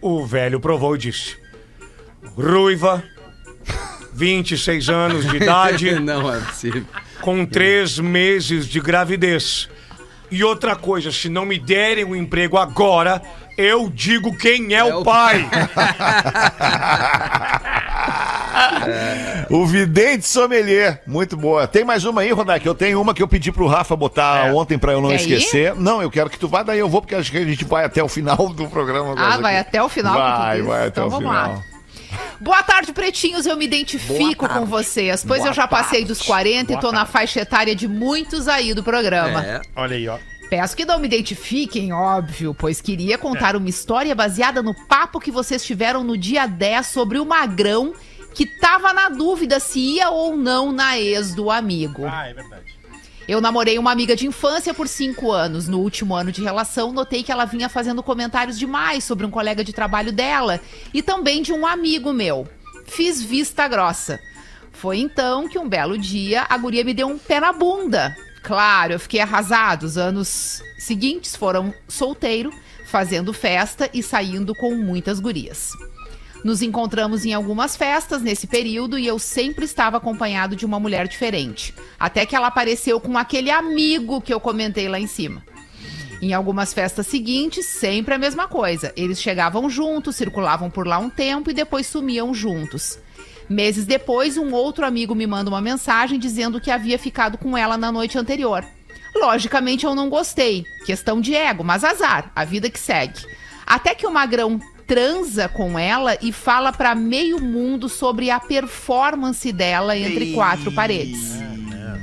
Speaker 8: O velho provou e disse: Ruiva, 26 anos de idade,
Speaker 6: Não é possível.
Speaker 8: com três meses de gravidez. E outra coisa, se não me derem o emprego agora, eu digo quem é,
Speaker 6: É
Speaker 8: o pai.
Speaker 5: O vidente sommelier, muito boa. Tem mais uma aí, Rodak? Eu tenho uma que eu pedi pro Rafa botar
Speaker 9: É.
Speaker 5: ontem pra eu não
Speaker 7: Quer
Speaker 5: esquecer. Não, eu quero que tu vá, daí eu vou, porque acho que a gente vai até o final do programa.
Speaker 7: Ah, vai
Speaker 5: aqui.
Speaker 7: até o final?
Speaker 5: Vai, vai até
Speaker 7: Então
Speaker 5: o
Speaker 7: vamos
Speaker 5: final.
Speaker 7: lá. Boa tarde, pretinhos. Eu me identifico com vocês, pois eu já passei dos 40 e tô na faixa etária de muitos aí do programa.
Speaker 6: É.
Speaker 9: Olha aí, ó.
Speaker 7: Peço que não me identifiquem, óbvio, pois queria
Speaker 9: É.
Speaker 7: contar uma história baseada no papo que vocês tiveram no dia 10 sobre o magrão que tava na dúvida se ia ou não na ex do amigo.
Speaker 9: Ah, é verdade.
Speaker 7: Eu namorei uma amiga de infância por cinco anos. No último ano de relação, notei que ela vinha fazendo comentários demais sobre um colega de trabalho dela e também de um amigo meu. Fiz vista grossa. Foi então que um belo dia a guria me deu um pé na bunda. Claro, eu fiquei arrasado. Os anos seguintes foram solteiro, fazendo festa e saindo com muitas gurias. Nos encontramos em algumas festas nesse período e eu sempre estava acompanhado de uma mulher diferente. Até que ela apareceu com aquele amigo que eu comentei lá em cima. Em algumas festas seguintes, sempre a mesma coisa. Eles chegavam juntos, circulavam por lá um tempo e depois sumiam juntos. Meses depois, um outro amigo me manda uma mensagem dizendo que havia ficado com ela na noite anterior. Logicamente eu não gostei. Questão de ego, mas azar, a vida que segue. Até que o Magrão transa com ela e fala pra meio mundo sobre a performance dela entre quatro paredes.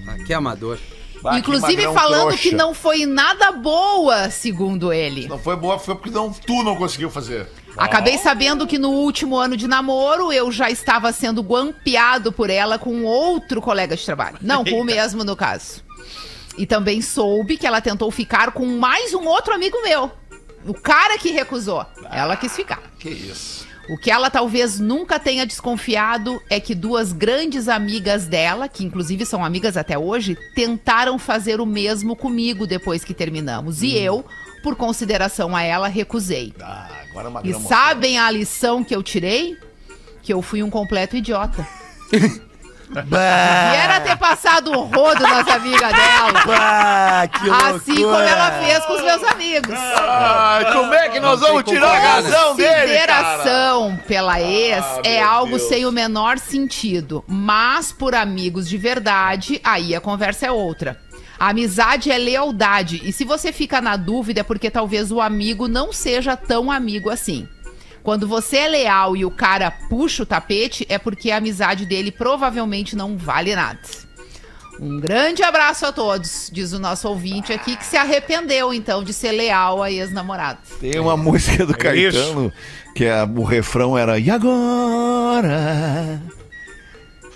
Speaker 6: Aqui é amador.
Speaker 5: Bah, que
Speaker 7: Inclusive
Speaker 5: magrão
Speaker 7: falando
Speaker 5: trouxa.
Speaker 7: que não foi nada boa, segundo ele.
Speaker 5: Não foi boa, foi porque não, tu não conseguiu fazer.
Speaker 7: Acabei sabendo que no último ano de namoro eu já estava sendo guampeado por ela com outro colega de trabalho. Não, com o mesmo no caso. E também soube que ela tentou ficar com mais um outro amigo meu. O cara que recusou. Ela quis ficar.
Speaker 5: Que isso.
Speaker 7: O que ela talvez nunca tenha desconfiado é que duas grandes amigas dela, que inclusive são amigas até hoje, tentaram fazer o mesmo comigo depois que terminamos. E eu, por consideração a ela, recusei.
Speaker 5: Ah, agora
Speaker 7: E
Speaker 5: magrão.
Speaker 7: sabem a lição que eu tirei? Que eu fui um completo idiota. E era ter passado o rodo nas amigas dela.
Speaker 5: Ah, que
Speaker 7: Assim como ela fez com os meus amigos.
Speaker 5: Ah, como é que nós vamos tirar a razão dele?
Speaker 7: Consideração pela ex
Speaker 5: Ah,
Speaker 7: é algo
Speaker 5: Deus.
Speaker 7: sem o menor sentido. Mas por amigos de verdade, aí a conversa é outra. A amizade é lealdade. E se você fica na dúvida é porque talvez o amigo não seja tão amigo assim. Quando você é leal e o cara puxa o tapete, é porque a amizade dele provavelmente não vale nada. Um grande abraço a todos, diz o nosso ouvinte aqui, que se arrependeu, então, de ser leal a ex-namorado.
Speaker 5: Tem uma música do Caetano que é, o refrão era E agora?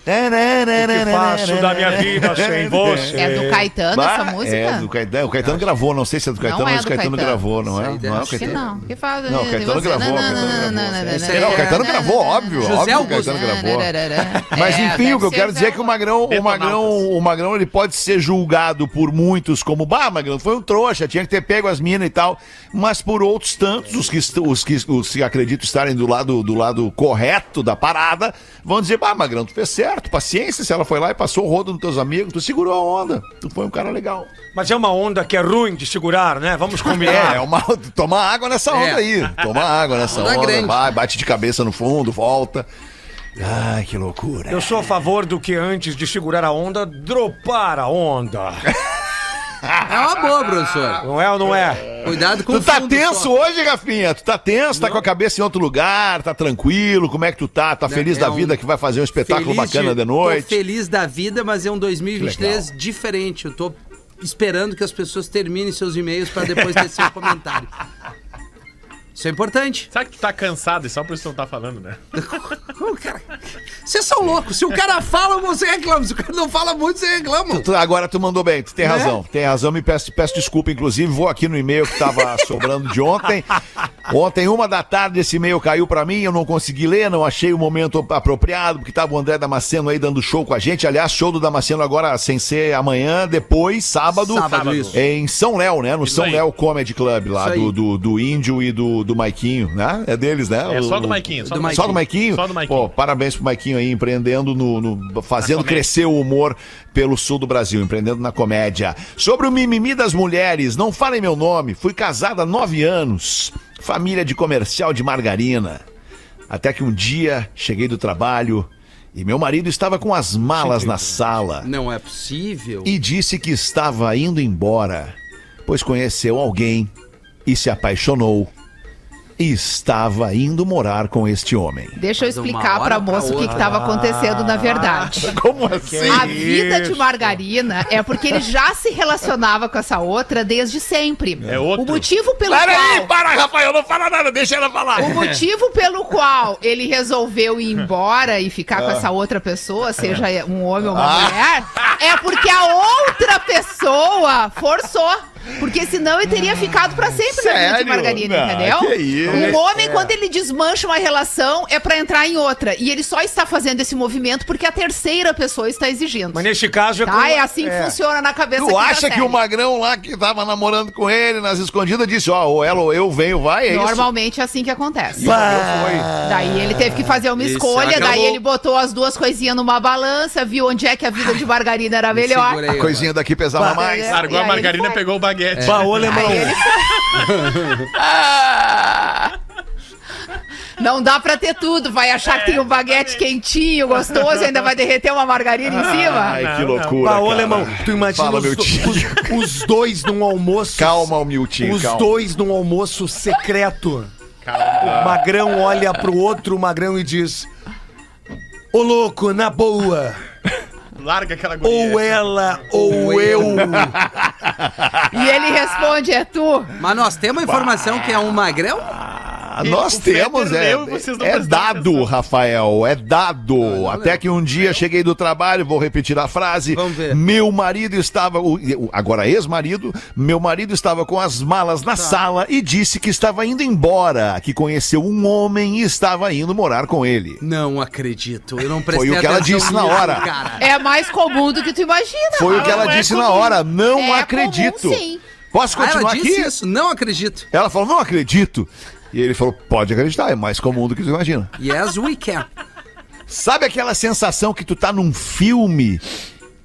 Speaker 8: O que faço da minha vida sem você?
Speaker 7: É do Caetano
Speaker 5: Bah,
Speaker 7: essa música?
Speaker 5: É, do Caetano. O Caetano gravou, não sei se é do Caetano,
Speaker 7: Não é
Speaker 5: mas o
Speaker 7: do
Speaker 5: Caetano,
Speaker 7: Caetano.
Speaker 5: gravou, não é? Não é o
Speaker 7: Acho que
Speaker 5: Caetano.
Speaker 7: não. Que faz...
Speaker 5: Não, o Caetano gravou, o
Speaker 7: não,
Speaker 5: Caetano
Speaker 7: não,
Speaker 5: gravou.
Speaker 7: não, não, não,
Speaker 8: Esse
Speaker 7: não,
Speaker 8: é-
Speaker 7: não,
Speaker 5: Não, o Caetano
Speaker 7: não,
Speaker 5: gravou,
Speaker 7: não,
Speaker 5: óbvio,
Speaker 7: não.
Speaker 5: Óbvio que o. Caetano gravou.
Speaker 7: É,
Speaker 5: Mas enfim,
Speaker 7: deve
Speaker 5: o que eu quero dizer é que o Magrão, o. Magrão, o Magrão, ele pode ser julgado por muitos como, bah, Magrão, foi um trouxa, tinha que ter pego as minas e tal, mas por outros tantos, os que, est- os que, os que acredito estarem do lado, do lado correto da parada, vão dizer, bah, Magrão, tu fez certo, paciência, se ela foi lá e passou o rodo nos teus amigos, tu segurou a onda, tu foi um cara legal.
Speaker 8: Mas é uma onda que é ruim de segurar, né? Vamos combinar.
Speaker 5: É, é uma, toma água nessa onda
Speaker 6: É.
Speaker 5: aí, toma água nessa
Speaker 6: Onda
Speaker 5: onda,
Speaker 6: grande.
Speaker 5: vai, bate de cabeça no fundo, volta. Ai, que loucura.
Speaker 8: Eu sou a favor do que antes de segurar a onda, dropar a onda.
Speaker 6: É uma boa, professor.
Speaker 8: Não é ou não é?
Speaker 6: Cuidado com
Speaker 5: Tu
Speaker 6: o
Speaker 5: tá
Speaker 6: fundo
Speaker 5: tenso
Speaker 6: só.
Speaker 5: hoje, Rafinha? Tu tá tenso, tá com a cabeça em outro lugar, tá tranquilo? Como é que tu tá? Tá feliz
Speaker 6: é
Speaker 5: da
Speaker 6: um
Speaker 5: vida que vai fazer um espetáculo
Speaker 6: Feliz
Speaker 5: bacana de, noite?
Speaker 6: Tô feliz da vida, mas é um 2023 diferente. Eu tô esperando que as pessoas terminem seus e-mails para depois ter seu comentário. Isso é importante.
Speaker 9: Sabe que tu tá cansado e só por isso tu não tá falando, né?
Speaker 6: Cara, Vocês são loucos. Se o cara fala, você reclama. Se o cara não fala muito, você reclama.
Speaker 5: Tu- agora tu mandou bem, tu tem
Speaker 6: Né?
Speaker 5: razão. Tem razão, me peço, peço desculpa. Inclusive, vou aqui no e-mail que tava sobrando de ontem. Ontem, uma da tarde, esse e-mail caiu pra mim, eu não consegui ler, não achei o momento apropriado, porque tava o André Damasceno aí dando show com a gente. Aliás, show do Damasceno agora sem ser amanhã, depois, sábado,
Speaker 6: Sábado, isso.
Speaker 5: em São Léo, né? No
Speaker 9: Isso
Speaker 5: São
Speaker 9: aí.
Speaker 5: Léo Comedy Club, lá do, do, do Índio e do, do Maiquinho, né? É deles, né?
Speaker 9: É só do
Speaker 5: O-
Speaker 9: Maiquinho. Só
Speaker 6: do Maiquinho.
Speaker 5: Só do Maiquinho?
Speaker 9: Só do Maiquinho.
Speaker 5: Pô, parabéns pro Maiquinho aí, empreendendo no. no- fazendo crescer o humor pelo sul do Brasil, empreendendo na comédia. Sobre o mimimi das mulheres, não falem meu nome. Fui casada há nove anos. Família de comercial de margarina. Até que um dia cheguei do trabalho e meu marido estava com as malas na sala
Speaker 6: Não é possível.
Speaker 5: e disse que estava indo embora, pois conheceu alguém e se apaixonou. Estava indo morar com este homem.
Speaker 7: Deixa eu explicar pra moça o que estava acontecendo na verdade.
Speaker 5: Como assim?
Speaker 7: A vida de margarina é porque ele já se relacionava com essa outra desde sempre.
Speaker 9: É outro.
Speaker 7: O motivo pelo
Speaker 5: Para aí,
Speaker 7: qual.
Speaker 5: para, Rafael, não fala nada, deixa ela falar.
Speaker 7: O motivo pelo qual ele resolveu ir embora e ficar
Speaker 5: Ah.
Speaker 7: com essa outra pessoa, seja um homem ou uma mulher, é porque a outra pessoa forçou. Porque senão ele teria ficado pra sempre na vida de
Speaker 5: Sério? Não,
Speaker 7: entendeu?
Speaker 5: que isso.
Speaker 7: Um homem, quando ele desmancha uma relação, é pra entrar em outra. E ele só está fazendo esse movimento porque a terceira pessoa está exigindo.
Speaker 8: Mas nesse caso é
Speaker 7: Tá? É assim que
Speaker 8: é.
Speaker 7: funciona na cabeça
Speaker 5: Tu acha que o Magrão lá que tava namorando com ele nas escondidas disse, ó, ou ela ou eu venho, vai, é isso?
Speaker 7: Normalmente é assim que acontece.
Speaker 5: Bah.
Speaker 7: Daí ele teve que fazer uma
Speaker 6: Isso,
Speaker 7: escolha,
Speaker 6: acabou.
Speaker 7: daí ele botou as duas coisinhas numa balança, viu onde é que a vida de margarina era melhor.
Speaker 5: A coisinha daqui pesava mais.
Speaker 7: É,
Speaker 9: Largou a margarina pegou o baguete.
Speaker 8: Bah, ô, alemão.
Speaker 7: Ele Não dá pra ter tudo, vai achar que tem um baguete quentinho, gostoso, e ainda vai derreter uma margarina em cima.
Speaker 5: Ai, que loucura, cara.
Speaker 8: alemão, tu imagina
Speaker 5: Fala,
Speaker 8: os, os- os dois num almoço.
Speaker 5: Calma, Miltinho,
Speaker 8: Os
Speaker 5: calma.
Speaker 8: dois num almoço secreto. O Magrão olha pro outro Magrão e diz: Ô louco, na boa.
Speaker 9: Larga aquela guria.
Speaker 8: Ou ela ou eu.
Speaker 7: E ele responde, é tu.
Speaker 6: Mas nós temos a informação que é um magrão?
Speaker 5: Ah, nós temos, é,
Speaker 9: não
Speaker 5: é dado,
Speaker 9: atenção.
Speaker 5: Rafael, é dado. Até que um dia cheguei do trabalho, vou repetir a frase.
Speaker 6: Vamos ver.
Speaker 5: Meu marido estava, agora ex-marido, meu marido estava com as malas
Speaker 6: Tá.
Speaker 5: na sala e disse que estava indo embora, que conheceu um homem e estava indo morar com ele.
Speaker 6: Não acredito. Eu não prestei
Speaker 5: Foi o que ela disse na hora.
Speaker 6: Cara.
Speaker 7: É mais comum do que tu imagina.
Speaker 5: Foi o
Speaker 7: Ah,
Speaker 5: que ela
Speaker 9: não é
Speaker 5: disse na hora. Não
Speaker 7: É
Speaker 5: acredito.
Speaker 7: comum, sim.
Speaker 5: Posso
Speaker 6: Ah, ela
Speaker 5: continuar
Speaker 6: disse
Speaker 5: aqui?
Speaker 6: isso? Não acredito.
Speaker 5: Ela falou, não acredito. E ele falou, pode acreditar, é mais comum do que você imagina.
Speaker 6: Yes, we can.
Speaker 5: Sabe aquela sensação que tu tá num filme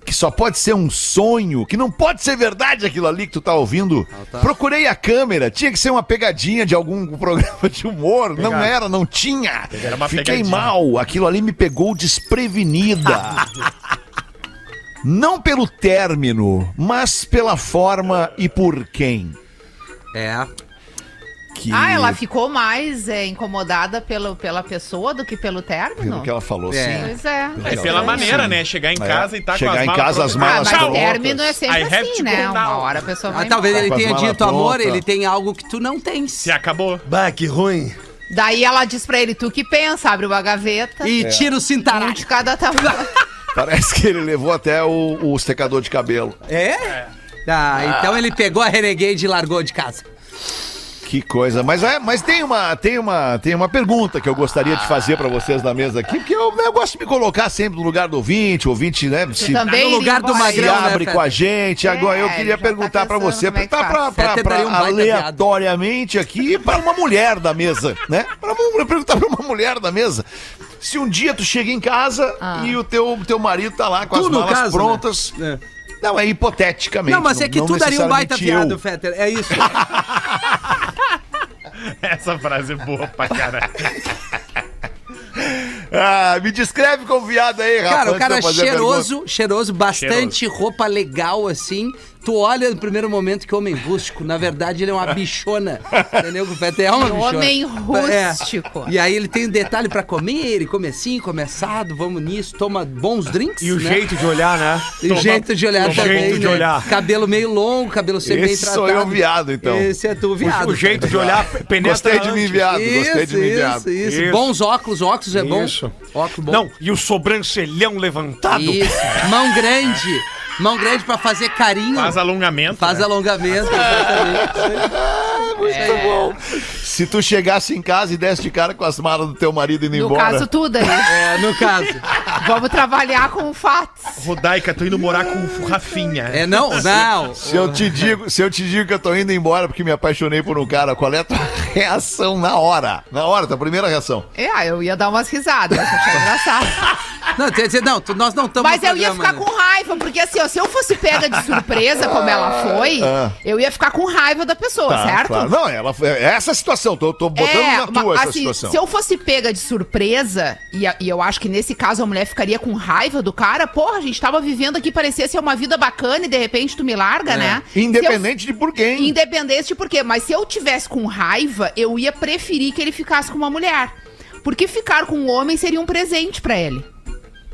Speaker 5: que só pode ser um sonho, que não pode ser verdade aquilo ali que tu tá ouvindo? Procurei a câmera, tinha que ser uma pegadinha de algum programa de humor, não era, não tinha.
Speaker 9: Era uma
Speaker 5: Fiquei
Speaker 9: pegadinha.
Speaker 5: mal, aquilo ali me pegou desprevenida. não pelo término, mas pela forma e por quem.
Speaker 6: É.
Speaker 5: que.
Speaker 7: Ah, ela ficou mais é, incomodada pelo, pela pessoa do que pelo
Speaker 5: Pelo
Speaker 7: término?
Speaker 5: que ela falou,
Speaker 6: É.
Speaker 5: sim.
Speaker 7: Pois é.
Speaker 9: É pela maneira, né? Chegar em
Speaker 5: É.
Speaker 9: casa e tá
Speaker 5: Chegar
Speaker 9: com as
Speaker 5: em
Speaker 9: malas
Speaker 5: casa, as
Speaker 9: prontas.
Speaker 7: Ah,
Speaker 5: malas
Speaker 7: mas término é sempre
Speaker 9: I
Speaker 7: assim, né? Uma hora a pessoa vai
Speaker 6: Ah, talvez ele tenha
Speaker 5: malas
Speaker 6: dito, amor, ele tem algo que tu não tens.
Speaker 9: Se acabou.
Speaker 8: Bah, que ruim.
Speaker 7: Daí ela diz pra ele, tu que pensa, abre uma gaveta.
Speaker 6: E tira o
Speaker 7: Um
Speaker 6: cintaralho.
Speaker 7: de cada tamanho.
Speaker 5: Parece que ele levou até o, o secador de cabelo.
Speaker 6: É? Ah, então ele pegou a Renegade e largou de casa.
Speaker 5: Que coisa. Mas, é, mas tem, uma, tem, uma, tem uma pergunta que eu gostaria de fazer pra vocês na mesa aqui, porque eu, eu gosto de me colocar sempre no lugar do ouvinte, o ouvinte, né? Se,
Speaker 7: também
Speaker 6: no lugar do Magrão, né,
Speaker 5: abre
Speaker 6: Feta?
Speaker 5: com a gente. Agora eu
Speaker 7: É,
Speaker 5: queria
Speaker 7: tá
Speaker 5: perguntar pra
Speaker 7: pensando
Speaker 5: você,
Speaker 7: é
Speaker 5: tá
Speaker 7: faz.
Speaker 5: pra, pra, pra-
Speaker 6: um
Speaker 5: aleatoriamente aqui, para uma mulher da mesa, né? Pra uma- perguntar pra uma mulher da mesa. Se um dia tu chega em casa
Speaker 7: Ah.
Speaker 5: e o teu, teu marido tá lá com
Speaker 6: Tu,
Speaker 5: as malas
Speaker 6: caso,
Speaker 5: prontas.
Speaker 6: né?
Speaker 5: Não, é hipoteticamente.
Speaker 6: Não, mas é que tu daria um baita
Speaker 5: eu.
Speaker 6: viado, Fetter. É isso.
Speaker 9: Essa frase é boa pra caralho.
Speaker 5: Ah, me descreve como viado aí, rapaz.
Speaker 6: Cara, o cara cheiroso, cheiroso, bastante roupa legal, assim. Tu olha no primeiro momento que homem rústico, na verdade ele é uma bichona. entendeu? O Fetter é uma bichona.
Speaker 7: Homem
Speaker 6: É.
Speaker 7: rústico.
Speaker 6: E aí ele tem um detalhe pra comer, ele come assim, come assado, vamos nisso, toma bons drinks.
Speaker 8: E o
Speaker 6: né?
Speaker 8: jeito de olhar, né?
Speaker 6: E o jeito de olhar
Speaker 8: o
Speaker 6: também,
Speaker 8: jeito de
Speaker 6: né?
Speaker 8: olhar.
Speaker 6: Cabelo meio longo, cabelo ser bem
Speaker 5: Esse
Speaker 6: tratado.
Speaker 5: sou eu, viado, então.
Speaker 6: Esse é tu, viado.
Speaker 8: O, o jeito de olhar penetra
Speaker 5: Gostei de mim, viado. Gostei de mim,
Speaker 6: Isso,
Speaker 5: viado.
Speaker 6: isso, isso.
Speaker 8: Isso.
Speaker 6: Bons óculos, óculos é bom.
Speaker 8: Isso.
Speaker 6: Óculos bom.
Speaker 8: Não, e o sobrancelhão levantado.
Speaker 6: Isso. Mão grande. Mão grande pra fazer carinho.
Speaker 9: Faz alongamento.
Speaker 6: Faz
Speaker 9: né?
Speaker 6: alongamento. exatamente.
Speaker 5: Muito bom. Se tu chegasse em casa e desse de cara com as malas do teu marido indo
Speaker 7: No
Speaker 5: embora.
Speaker 7: caso, tudo aí.
Speaker 6: É, no caso.
Speaker 7: Vamos trabalhar com fatos.
Speaker 9: Rodaica, tô indo morar com o Rafinha.
Speaker 6: É, não, não.
Speaker 5: Se eu, te digo, se eu te digo que eu tô indo embora porque me apaixonei por um cara, qual é a tua reação na hora? Na hora, tua primeira reação.
Speaker 7: É, eu ia dar umas risadas, é engraçado.
Speaker 6: Não, quer dizer, não, nós não estamos
Speaker 7: Mas eu ia ficar com raiva, porque assim, ó, se eu fosse pega de surpresa, como ela foi,
Speaker 5: Ah.
Speaker 7: eu ia ficar com raiva da pessoa, certo?
Speaker 5: claro. Não, ela foi. é Essa situação, tô, tô botando na tua
Speaker 7: ma-
Speaker 5: essa
Speaker 7: assim,
Speaker 5: situação.
Speaker 7: se eu fosse pega de surpresa, e, e eu acho que nesse caso a mulher ficaria com raiva do cara, porra, a gente tava vivendo aqui, parecia ser uma vida bacana e de repente tu me larga, né? Se eu-
Speaker 5: Independente de por quem.
Speaker 7: Independente de por quê. Mas se eu tivesse com raiva, eu ia preferir que ele ficasse com uma mulher. Porque ficar com um homem seria um presente pra ele.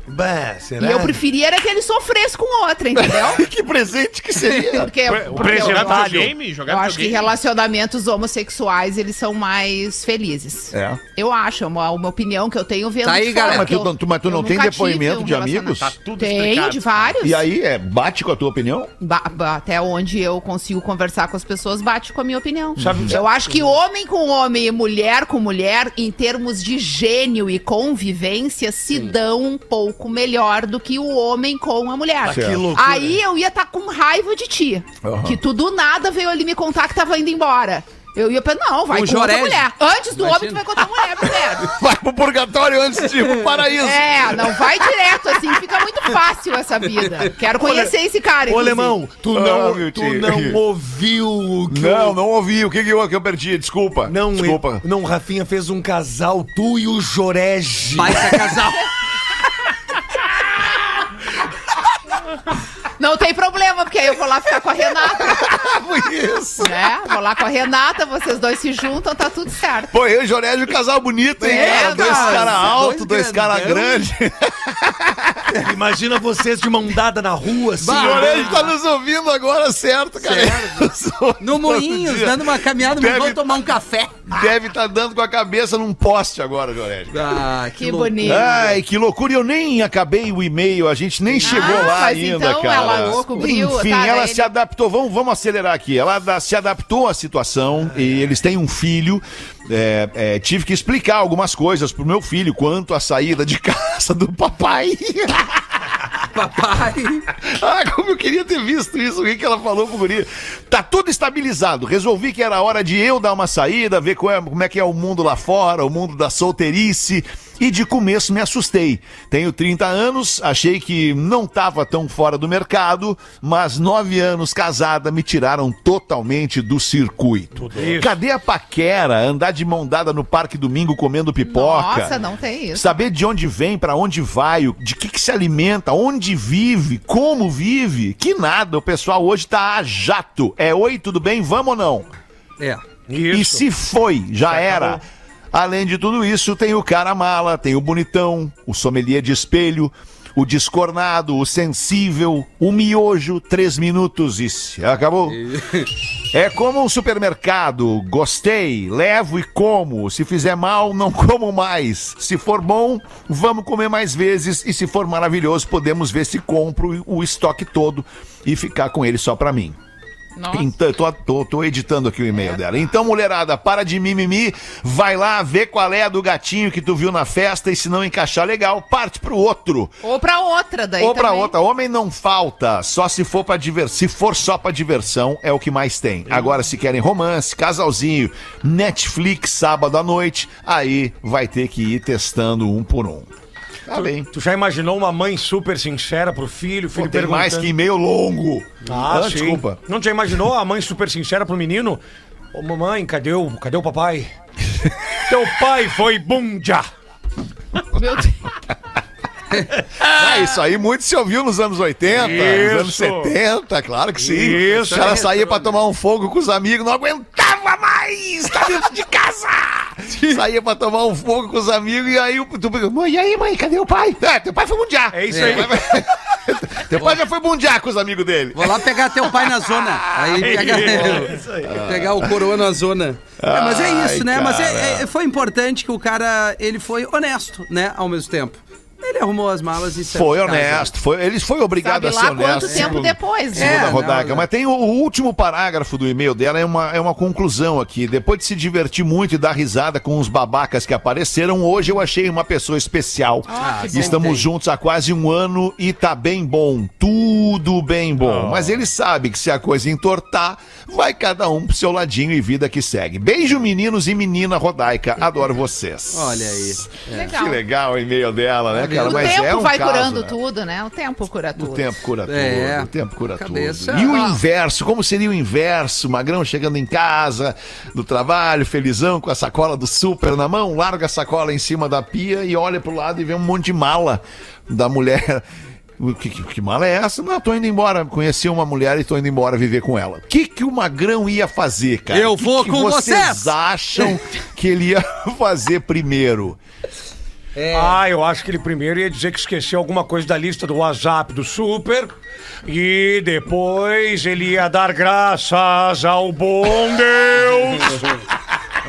Speaker 8: Bah, será?
Speaker 7: E eu preferia era que ele sofresse com outra, entendeu?
Speaker 5: que presente que seria.
Speaker 7: Porque,
Speaker 8: O
Speaker 7: porque eu,
Speaker 8: Trabalho.
Speaker 9: videogame? Jogar
Speaker 7: eu acho que relacionamentos homossexuais, eles são mais felizes.
Speaker 5: É.
Speaker 7: Eu acho, é uma, uma opinião que eu tenho vendo
Speaker 6: Tá aí, galera,
Speaker 5: Mas tu, tu- mas tu
Speaker 7: eu
Speaker 5: não tem depoimento
Speaker 7: um
Speaker 5: de amigos?
Speaker 9: Tá tudo
Speaker 7: Tenho,
Speaker 9: explicado.
Speaker 7: de vários.
Speaker 5: E aí, é, bate com a tua opinião?
Speaker 7: Ba- ba- até onde eu consigo conversar com as pessoas, bate com a minha opinião.
Speaker 8: Sabe-
Speaker 7: eu acho que homem com homem e mulher com mulher, em termos de gênio e convivência, se dão um pouco melhor do que o homem com a mulher.
Speaker 5: que
Speaker 8: loucura.
Speaker 7: Aí eu ia estar com raiva de ti.
Speaker 5: Aham.
Speaker 7: Que tu do nada veio ali me contar que tava indo embora. Eu ia pensar, não, vai
Speaker 6: O
Speaker 7: com outra
Speaker 6: Jorege.
Speaker 7: mulher. Antes do
Speaker 6: Imagina.
Speaker 7: homem, tu vai contar a mulher primeiro.
Speaker 5: Vai pro purgatório antes de ir pro paraíso.
Speaker 7: É, não vai direto assim, fica muito fácil essa vida. Quero conhecer esse cara.
Speaker 8: Ô. Alemão, tu
Speaker 5: Ah,
Speaker 8: não,
Speaker 5: meu
Speaker 8: tu
Speaker 5: tio.
Speaker 8: não ouviu o que
Speaker 5: Não,
Speaker 8: eu...
Speaker 5: não ouvi. O que, que, eu, que eu perdi? Desculpa.
Speaker 8: Não,
Speaker 5: Desculpa.
Speaker 8: ele- não, Rafinha fez um casal, tu e o Jorege.
Speaker 6: Baita casal.
Speaker 7: Não tem problema, porque aí eu vou lá ficar com a Renata,
Speaker 5: isso.
Speaker 7: né? Vou lá com a Renata, vocês dois se juntam, tá tudo certo.
Speaker 5: Pô, eu e o um casal bonito, hein,
Speaker 7: É,
Speaker 5: cara? Dois caras altos,
Speaker 6: dois
Speaker 5: dois caras grandes.
Speaker 8: Imagina vocês de mão dada na rua, assim.
Speaker 5: O Jorégio tá nos ouvindo agora, certo, cara?
Speaker 6: No Moinhos, dando uma caminhada,
Speaker 5: Deve-
Speaker 6: vamos tomar um café.
Speaker 5: Deve estar dando com a cabeça num poste agora, Jorégio.
Speaker 6: Ah,
Speaker 7: Que
Speaker 6: loucura.
Speaker 7: bonito.
Speaker 5: Ai, que loucura. Eu nem acabei o e-mail, a gente nem chegou lá
Speaker 7: mas
Speaker 5: ainda,
Speaker 7: então
Speaker 5: cara.
Speaker 7: ela descobriu,
Speaker 5: Enfim,
Speaker 7: tá,
Speaker 5: ela se adaptou. Vamos, vamos acelerar aqui. Ela se adaptou à situação e eles têm um filho. É, é, tive que explicar algumas coisas pro meu filho quanto à saída de casa do papai.
Speaker 6: Papai.
Speaker 5: Ah, como eu queria ter visto isso, o que que ela falou pro guri. Tá tudo estabilizado. Resolvi que era hora de eu dar uma saída, ver qual é- como é que é o mundo lá fora, o mundo da solteirice. E de começo me assustei. Tenho 30 anos, achei que não tava tão fora do mercado, mas nove anos casada me tiraram totalmente do circuito. Cadê a paquera? Andar de mão dada no parque domingo comendo pipoca?
Speaker 7: Nossa, não tem isso.
Speaker 5: Saber de onde vem, pra onde vai, o- de que, que se alimenta, onde vive, como vive. Que nada, o pessoal hoje tá a jato. É oi, tudo bem? Vamos ou não?
Speaker 6: É.
Speaker 8: Isso.
Speaker 5: E se foi, já era. Além de tudo isso, tem o cara mala, tem o bonitão, o sommelier de espelho, o descornado, o sensível, o miojo, três minutos e se acabou. É como um supermercado. Gostei, levo e como. Se fizer mal, não como mais. Se for bom, vamos comer mais vezes. E se for maravilhoso, podemos ver se compro o estoque todo e ficar com ele só pra mim.
Speaker 7: Nossa.
Speaker 5: Então, eu tô, tô- tô editando aqui o e-mail dela. Então, mulherada, para de mimimi, vai lá ver qual é a do gatinho que tu viu na festa e se não encaixar legal, parte pro outro.
Speaker 7: Ou pra outra daí
Speaker 5: Ou pra
Speaker 7: também.
Speaker 5: outra. Homem não falta, só se for para diversão. Se for só pra diversão, é o que mais tem. Agora, se querem romance, casalzinho, Netflix sábado à noite, aí vai ter que ir testando um por um. Tá bem.
Speaker 8: Tu já imaginou uma mãe super sincera pro filho? Filho
Speaker 5: Pô, tem mais que e-mail longo.
Speaker 8: Ah, sim.
Speaker 5: desculpa.
Speaker 8: Não já imaginou a mãe super sincera pro menino? Ô, mamãe, cadê o, cadê o papai? Teu pai foi bunda.
Speaker 7: Meu Deus.
Speaker 5: Ah, isso aí muito se ouviu nos anos 80, nos anos
Speaker 8: Isso.
Speaker 5: 70, claro que sim.
Speaker 8: Isso.
Speaker 5: O cara saía pra tomar um fogo com os amigos, não aguentava mais, tá dentro de casa. saía pra tomar um fogo com os amigos e aí o- tu pergunta, mãe, e aí mãe, cadê o pai? É, teu pai foi mundiar.
Speaker 8: É isso aí.
Speaker 5: Teu pai já foi mundiar com os amigos dele.
Speaker 6: Vou lá pegar teu pai na zona. Aí pegar, pegar o coroa na zona. É, mas é isso,
Speaker 5: Ai,
Speaker 6: né? Mas é-
Speaker 5: cara.
Speaker 6: é- foi importante que o cara, ele foi honesto, né? Ao mesmo tempo. Ele arrumou as malas e saiu
Speaker 5: Foi honesto, foi, ele foi obrigado
Speaker 7: Sabe
Speaker 5: a ser
Speaker 7: lá
Speaker 5: honesto.
Speaker 7: quanto tempo depois, né?
Speaker 5: a
Speaker 6: É,
Speaker 5: Rodaica.
Speaker 6: não,
Speaker 5: Mas tem o, o último parágrafo do e-mail dela, é uma, é uma conclusão aqui. Depois de se divertir muito e dar risada com os babacas que apareceram, hoje eu achei uma pessoa especial.
Speaker 6: Ah, que bom.
Speaker 5: Estamos juntos há quase um ano e tá bem bom. Tudo bem bom. Mas ele sabe que se a coisa entortar, vai cada um pro seu ladinho e vida que segue. Beijo, meninos e menina Rodaica. Adoro vocês.
Speaker 6: Olha aí.
Speaker 7: Legal.
Speaker 5: Que legal o e-mail dela, né, cara?
Speaker 7: O
Speaker 5: Mas
Speaker 7: tempo
Speaker 5: é um
Speaker 7: vai
Speaker 5: caso,
Speaker 7: curando
Speaker 5: né?
Speaker 7: tudo, né? O tempo cura tudo.
Speaker 5: O tempo cura tudo.
Speaker 6: É.
Speaker 5: O tempo cura
Speaker 6: Cabeça-
Speaker 5: tudo. E o inverso? Como seria o inverso? Magrão chegando em casa, do trabalho, felizão, com a sacola do super na mão, larga a sacola em cima da pia e olha pro lado e vê um monte de mala da mulher. O Que, que, que mala é essa? Não, tô indo embora. Conheci uma mulher e tô indo embora viver com ela. O que, que o Magrão ia fazer, cara?
Speaker 6: Eu
Speaker 5: Que
Speaker 6: vou
Speaker 5: que
Speaker 6: com
Speaker 5: vocês
Speaker 6: vocês!
Speaker 5: acham que ele ia fazer primeiro?
Speaker 8: Ah, eu acho que ele primeiro ia dizer que esqueceu alguma coisa da lista do WhatsApp do Super. E depois ele ia dar graças ao bom Deus.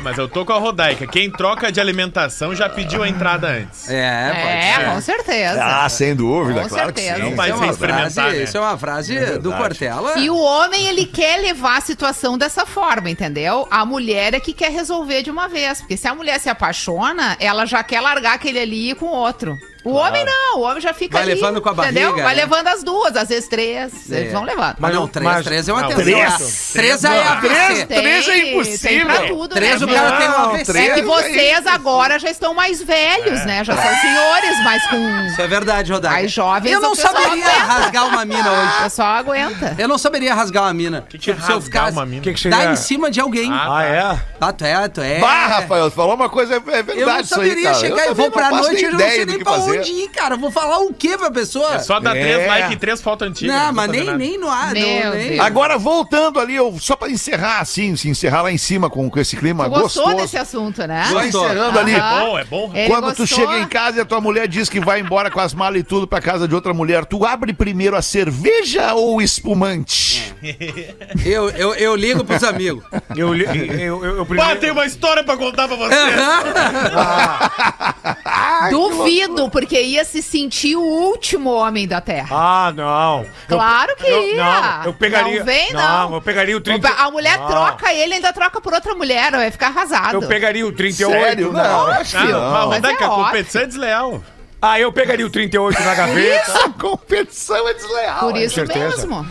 Speaker 9: Mas eu tô com a Rodaica. Quem troca de alimentação já pediu a entrada antes.
Speaker 6: É, pode
Speaker 7: É,
Speaker 6: ser.
Speaker 7: com certeza.
Speaker 5: Ah, sem dúvida,
Speaker 7: Com
Speaker 5: claro
Speaker 7: certeza.
Speaker 5: que
Speaker 9: Não
Speaker 5: sim.
Speaker 9: vai
Speaker 6: Isso é uma
Speaker 9: experimentar,
Speaker 6: frase,
Speaker 9: né?
Speaker 6: isso é uma frase do
Speaker 5: verdade.
Speaker 6: Cortella.
Speaker 7: E o homem, ele quer levar a situação dessa forma, entendeu? A mulher é que quer resolver de uma vez. Porque se a mulher se apaixona, ela já quer largar aquele ali e com outro. O homem não, o homem já fica
Speaker 6: Vai
Speaker 7: ali,
Speaker 6: levando com a
Speaker 7: entendeu?
Speaker 6: barriga,
Speaker 7: Vai
Speaker 6: né?
Speaker 7: levando as duas, às vezes três. Eles vão levando.
Speaker 6: Mas não, três,
Speaker 8: mas-
Speaker 6: três é uma atenção.
Speaker 5: três?
Speaker 6: Três aí é AVC.
Speaker 5: Três é
Speaker 7: Tem
Speaker 5: impossível.
Speaker 7: pra tudo,
Speaker 6: Três
Speaker 7: né,
Speaker 6: o cara tem um
Speaker 5: Não,
Speaker 6: AVC.
Speaker 5: três
Speaker 7: É que
Speaker 5: é
Speaker 7: vocês agora já estão mais velhos, né? Já são senhores, mas com...
Speaker 6: Isso é verdade, Rodaica.
Speaker 7: Mais jovens,
Speaker 6: Eu não saberia
Speaker 7: aguenta.
Speaker 6: rasgar uma mina
Speaker 7: O
Speaker 6: hoje.
Speaker 7: pessoal aguenta.
Speaker 6: Eu não saberia rasgar uma mina.
Speaker 9: que que é
Speaker 6: Tipo, se eu
Speaker 9: rasgar
Speaker 6: ficasse...
Speaker 9: uma mina?
Speaker 8: Que que?
Speaker 6: Dar em cima de alguém.
Speaker 8: Ah, é?
Speaker 6: Ah, tu é, tu é.
Speaker 5: Bah, Rafael, tu falou uma coisa, é verdade
Speaker 6: Eu não saberia chegar, eu,
Speaker 5: também
Speaker 6: vou pra noite, eu não sei nem pra
Speaker 5: fazer.
Speaker 6: Onde ir, cara. Eu vou falar o quê pra pessoa?
Speaker 9: É só dar
Speaker 5: É.
Speaker 9: três likes e três fotos antigas.
Speaker 6: Não,
Speaker 9: não
Speaker 6: mas nem, nem no ar.
Speaker 7: Meu
Speaker 6: não, nem.
Speaker 7: Deus.
Speaker 5: Agora, voltando ali, eu, só pra encerrar assim, se encerrar lá em cima com, com esse clima
Speaker 7: Tu gostou
Speaker 5: gostoso.
Speaker 7: desse assunto, né?
Speaker 5: Só
Speaker 6: Gostou.
Speaker 5: encerrando ali.
Speaker 9: É
Speaker 7: Aham.
Speaker 9: bom, é bom.
Speaker 7: Ele
Speaker 5: Quando tu chega em casa e a tua mulher diz que vai embora com as malas e tudo pra casa de outra mulher, tu abre primeiro a cerveja ou o espumante?
Speaker 6: Eu, eu, eu ligo pros amigos.
Speaker 8: Eu, li- eu, eu, eu
Speaker 9: Pá, tem uma história pra contar pra você.
Speaker 7: Duvido, porque ia se sentir o último homem da Terra.
Speaker 8: Ah, não. Eu-
Speaker 7: Claro que
Speaker 8: eu,
Speaker 7: ia.
Speaker 8: Não, eu pegaria.
Speaker 7: Não vem, não.
Speaker 8: eu pegaria o 30.
Speaker 7: A mulher
Speaker 8: Não.
Speaker 7: troca ele, ainda troca por outra mulher, vai ficar arrasado.
Speaker 8: Eu pegaria o 38.
Speaker 5: Sério? Não, acho que
Speaker 9: Ah,
Speaker 5: não.
Speaker 9: mas
Speaker 7: Mas é
Speaker 9: a
Speaker 7: ótimo.
Speaker 9: competição é desleal.
Speaker 8: Ah, eu pegaria o 38 na gaveta.
Speaker 5: Essa competição é desleal.
Speaker 7: Por isso
Speaker 8: certeza.
Speaker 7: mesmo.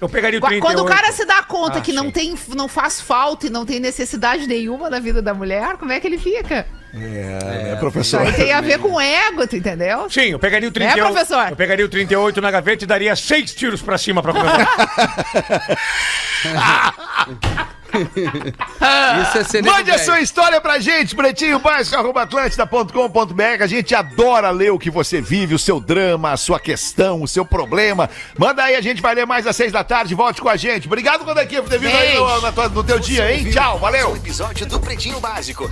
Speaker 8: Eu pegaria o
Speaker 7: Qu-
Speaker 8: 38.
Speaker 7: Quando o cara se dá conta
Speaker 8: Ah,
Speaker 7: que não,
Speaker 8: sim.
Speaker 7: tem, não faz falta e não tem necessidade nenhuma na vida da mulher, como é que ele fica?
Speaker 5: É,
Speaker 7: Isso
Speaker 5: professor.
Speaker 7: aí tem a ver com ego, tu entendeu?
Speaker 8: Sim, eu pegaria o 38.
Speaker 7: professor?
Speaker 8: Eu pegaria o 38 na gaveta e daria seis tiros pra cima pra começar.
Speaker 6: Isso é ser nego
Speaker 5: Mande a sua história pra gente, pretinho.atlântida.com.br. A gente adora ler o que você vive, o seu drama, a sua questão, o seu problema. Manda aí, a gente vai ler mais às seis da tarde. Volte com a gente. Obrigado, Condequinha, por ter vindo aí no, tua- no teu dia, hein? Tchau, valeu.
Speaker 2: Um episódio do Pretinho Básico.